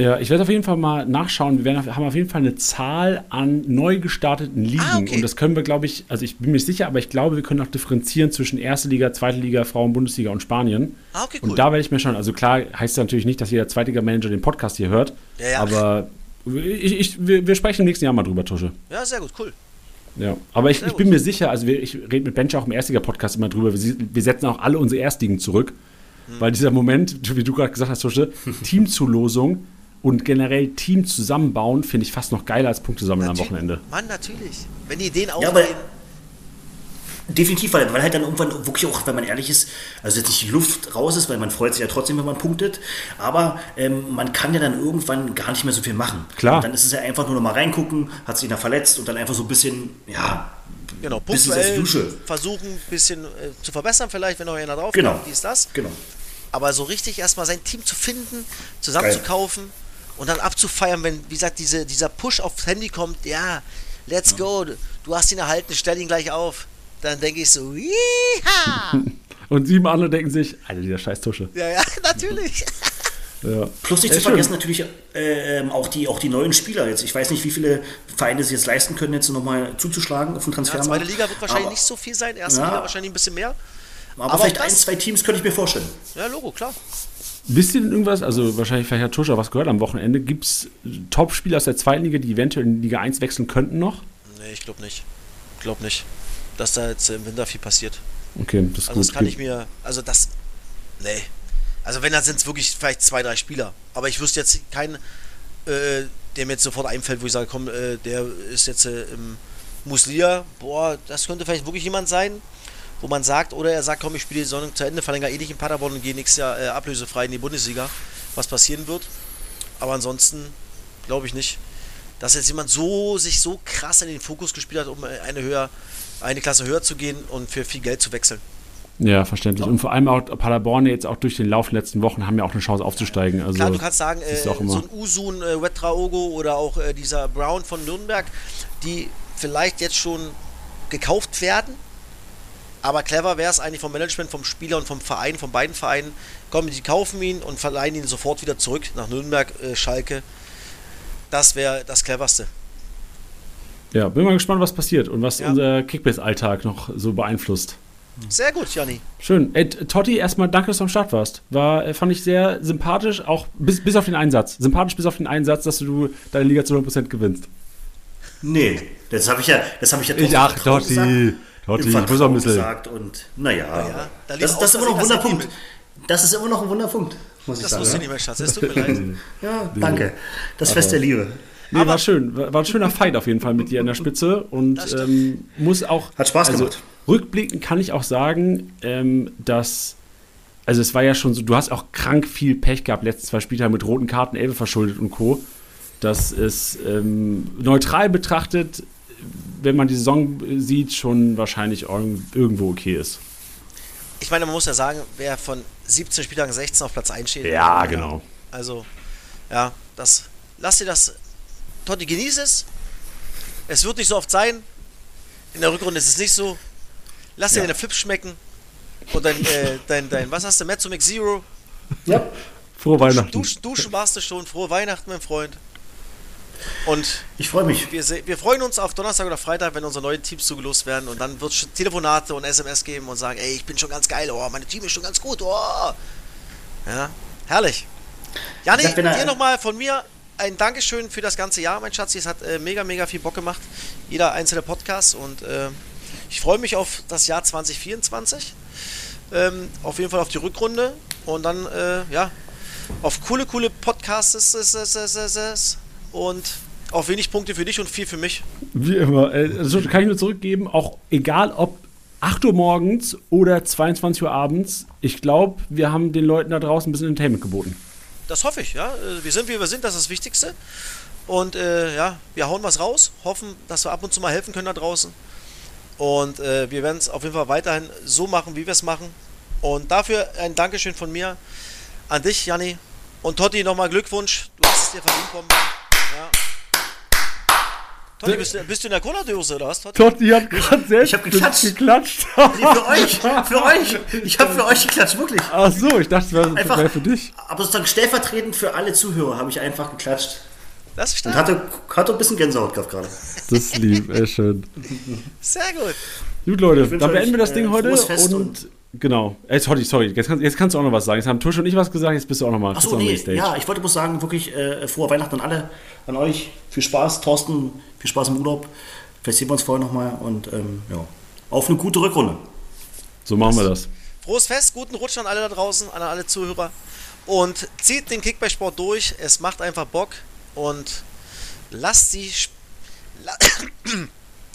Ja, ich werde auf jeden Fall mal nachschauen. Wir werden haben auf jeden Fall eine Zahl an neu gestarteten Ligen. Ah, okay. Und das können wir, glaube ich, also ich bin mir nicht sicher, aber ich glaube, wir können auch differenzieren zwischen Erste Liga, Zweite Liga, Frauen, Bundesliga und Spanien. Ah, okay, cool. Und da werde ich mir schon, also klar heißt das natürlich nicht, dass jeder Zweitliga-Manager den Podcast hier hört, Ja, ja. aber ich, ich, wir, wir sprechen im nächsten Jahr mal drüber, Tusche. ja, sehr gut, cool. Ja, aber ich, ich bin mir sicher, also wir, ich rede mit Bench auch im Erstliga-Podcast immer drüber, wir, wir setzen auch alle unsere Erstligen zurück, Hm. weil dieser Moment, wie du gerade gesagt hast, Tusche, *laughs* Teamzulosung und generell Team zusammenbauen, finde ich fast noch geiler als Punkte sammeln am Natürlich. Wochenende. Mann, natürlich. Wenn die Ideen Ja, aufgehen. aber definitiv, weil, weil halt dann irgendwann wirklich auch, wenn man ehrlich ist, also jetzt nicht die Luft raus ist, weil man freut sich ja trotzdem, wenn man punktet, aber ähm, man kann ja dann irgendwann gar nicht mehr so viel machen. Klar. Und dann ist es ja einfach nur noch mal reingucken, hat sich da verletzt und dann einfach so ein bisschen, ja, Genau, punktuell versuchen, ein bisschen äh, zu verbessern, vielleicht, wenn noch einer drauf Genau. kommt, dies, das. Genau. Aber so richtig erstmal sein Team zu finden, zusammenzukaufen und dann abzufeiern, wenn, wie gesagt, diese, dieser Push aufs Handy kommt, ja, let's go, du hast ihn erhalten, stell ihn gleich auf. Dann denke ich so, Yeeha! *laughs* Und sieben andere denken sich, Alter, dieser scheiß Tusche. ja, ja, *laughs* natürlich. Ja. Plus nicht Ja, zu schön. vergessen natürlich äh, auch, die, auch die neuen Spieler jetzt. Ich weiß nicht, wie viele Vereine sich jetzt leisten können, jetzt nochmal zuzuschlagen auf den Ja, Transfermarkt. zweite Liga wird wahrscheinlich aber, nicht so viel sein, erste Ja. Liga wahrscheinlich ein bisschen mehr. Aber, aber vielleicht ein, zwei Teams könnte ich mir vorstellen. Ja, Logo, klar. Wisst ihr denn irgendwas, also wahrscheinlich vielleicht hat Tusche was gehört am Wochenende, gibt es Top-Spieler aus der zweiten Liga, die eventuell in Liga 1 wechseln könnten noch? Nee, ich glaube nicht. Ich glaube nicht, dass da jetzt im Winter viel passiert. Okay, das ist Also gut. das kann ich mir, also das, nee. Also wenn, dann sind es wirklich vielleicht zwei, drei Spieler. Aber ich wüsste jetzt keinen, äh, der mir jetzt sofort einfällt, wo ich sage, komm, äh, der ist jetzt äh, im Muslia. Boah, das könnte vielleicht wirklich jemand sein, wo man sagt, oder er sagt, komm, ich spiele die Saison zu Ende, verlängere eh nicht in Paderborn und gehe nächstes Jahr äh, ablösefrei in die Bundesliga, was passieren wird. Aber ansonsten glaube ich nicht, dass jetzt jemand so sich so krass in den Fokus gespielt hat, um äh, eine höher, eine Klasse höher zu gehen und für viel Geld zu wechseln. Ja, verständlich. Und vor allem auch Paderborn jetzt auch durch den Lauf der letzten Wochen haben ja auch eine Chance aufzusteigen. Also, Klar, du kannst sagen, äh, so ein Usun, äh, Wetraogo oder auch äh, dieser Brown von Nürnberg, die vielleicht jetzt schon gekauft werden. Aber clever wäre es eigentlich vom Management, vom Spieler und vom Verein, von beiden Vereinen. Kommen, die kaufen ihn und verleihen ihn sofort wieder zurück nach Nürnberg, äh, Schalke. Das wäre das cleverste. Ja, bin mal gespannt, was passiert und was Ja. unser Kickbase-Alltag noch so beeinflusst. Sehr gut, Janni. Schön. Ey, Totti, erstmal danke, dass du am Start warst. War, äh, fand ich sehr sympathisch, auch bis, bis auf den Einsatz. Sympathisch bis auf den Einsatz, dass du deine Liga zu 100% gewinnst. Nee, das habe ich ja, das habe ich ja Ich, im ach, Totti, gesagt, Totti, ich muss auch ein bisschen. gesagt und naja, ja, da das, das ist immer noch ein das Wunderpunkt. Das ist immer noch ein Wunderpunkt, muss ich Das sagen. wusste ich nicht mehr, Schatz. Es tut mir *laughs* leid. Ja, danke. Das Fest der Liebe. Nee, war schön. War, ein schöner Fight auf jeden Fall mit dir in der Spitze. Und ähm, muss auch. Hat Spaß also, gemacht. Rückblickend kann ich auch sagen, ähm, dass. Also es war ja schon so, du hast auch krank viel Pech gehabt, letzten zwei Spieltage mit roten Karten, Elbe verschuldet und Co. Dass es ähm, neutral betrachtet, wenn man die Saison sieht, schon wahrscheinlich irgendwo okay ist. Ich meine, man muss ja sagen, wer von 17 Spieltagen 16 auf Platz 1 steht. Ja, genau. Also, ja, das. Lass dir das. Totti, genieß es. Es wird nicht so oft sein. In der Rückrunde ist es nicht so. Lass dir ja. deine Flips schmecken. Und dein, äh, dein, dein, was hast du, Mezzo Zero? Ja. Frohe Weihnachten. Duschen, duschen warst du schon. Frohe Weihnachten, mein Freund. Und ich freue mich. Wir, wir, freuen uns auf Donnerstag oder Freitag, wenn unsere neuen Teams zugelost werden. Und dann wird es Telefonate und SMS geben und sagen, ey, ich bin schon ganz geil, oh, meine Team ist schon ganz gut, oh. Ja, herrlich. Jani, dir nochmal von mir ein Dankeschön für das ganze Jahr, mein Schatz. Es hat äh, mega, mega viel Bock gemacht. Jeder einzelne Podcast. Und äh, ich freue mich auf das Jahr 2024. Ähm, auf jeden Fall auf die Rückrunde. Und dann, äh, ja, auf coole, coole Podcasts und auch wenig Punkte für dich und viel für mich. Wie immer. Also kann ich nur zurückgeben, auch egal ob 8 Uhr morgens oder 22 Uhr abends, ich glaube, wir haben den Leuten da draußen ein bisschen Entertainment geboten. Das hoffe ich, ja. Äh, wir sind, wie wir sind, das ist das Wichtigste. Und äh, ja, wir hauen was raus, hoffen, dass wir ab und zu mal helfen können da draußen. Und äh, wir werden es auf jeden Fall weiterhin so machen, wie wir es machen. Und dafür ein Dankeschön von mir an dich, Janni. Und Totti, nochmal Glückwunsch. Du hast es dir verdient, Bomben. Totti, bist, du, bist du in der Cola-Dose oder was? Totti hat gerade selbst ich hab geklatscht. geklatscht. Nee, für euch, für euch. Ich habe für euch geklatscht, wirklich. Ach so, ich dachte, es wäre wär für dich. Aber sozusagen stellvertretend für alle Zuhörer habe ich einfach geklatscht. Das ist Und hatte, hatte ein bisschen Gänsehaut gehabt gerade. Das ist lieb, ey, schön. Sehr gut. Gut, Leute, dann beenden wir das Ding äh, heute und, und Genau. Äh, sorry, sorry. Jetzt, kann, jetzt, kannst du auch noch was sagen. Jetzt haben Tusch und ich was gesagt, jetzt bist du auch noch mal. Achso, nee, ja, ich wollte bloß sagen, wirklich äh, frohe Weihnachten an alle, an euch. Viel Spaß, Thorsten, viel Spaß im Urlaub. Vielleicht sehen wir uns vorher nochmal und ähm, ja, auf eine gute Rückrunde. So machen wir das. Frohes Fest, guten Rutsch an alle da draußen, an alle Zuhörer. Und zieht den Kickback-Sport durch. Es macht einfach Bock. Und lasst die. Sp La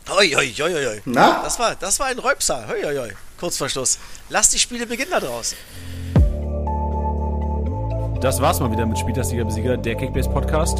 *coughs* Oi, oi, oi, oi. Na? Das war, das war ein Räubser. Hoi, hoi, hoi. Kurzverschluss. Lass die Spiele beginnen da draußen. Das war's mal wieder mit Spieltagsliga Besieger, der Kickbase Podcast.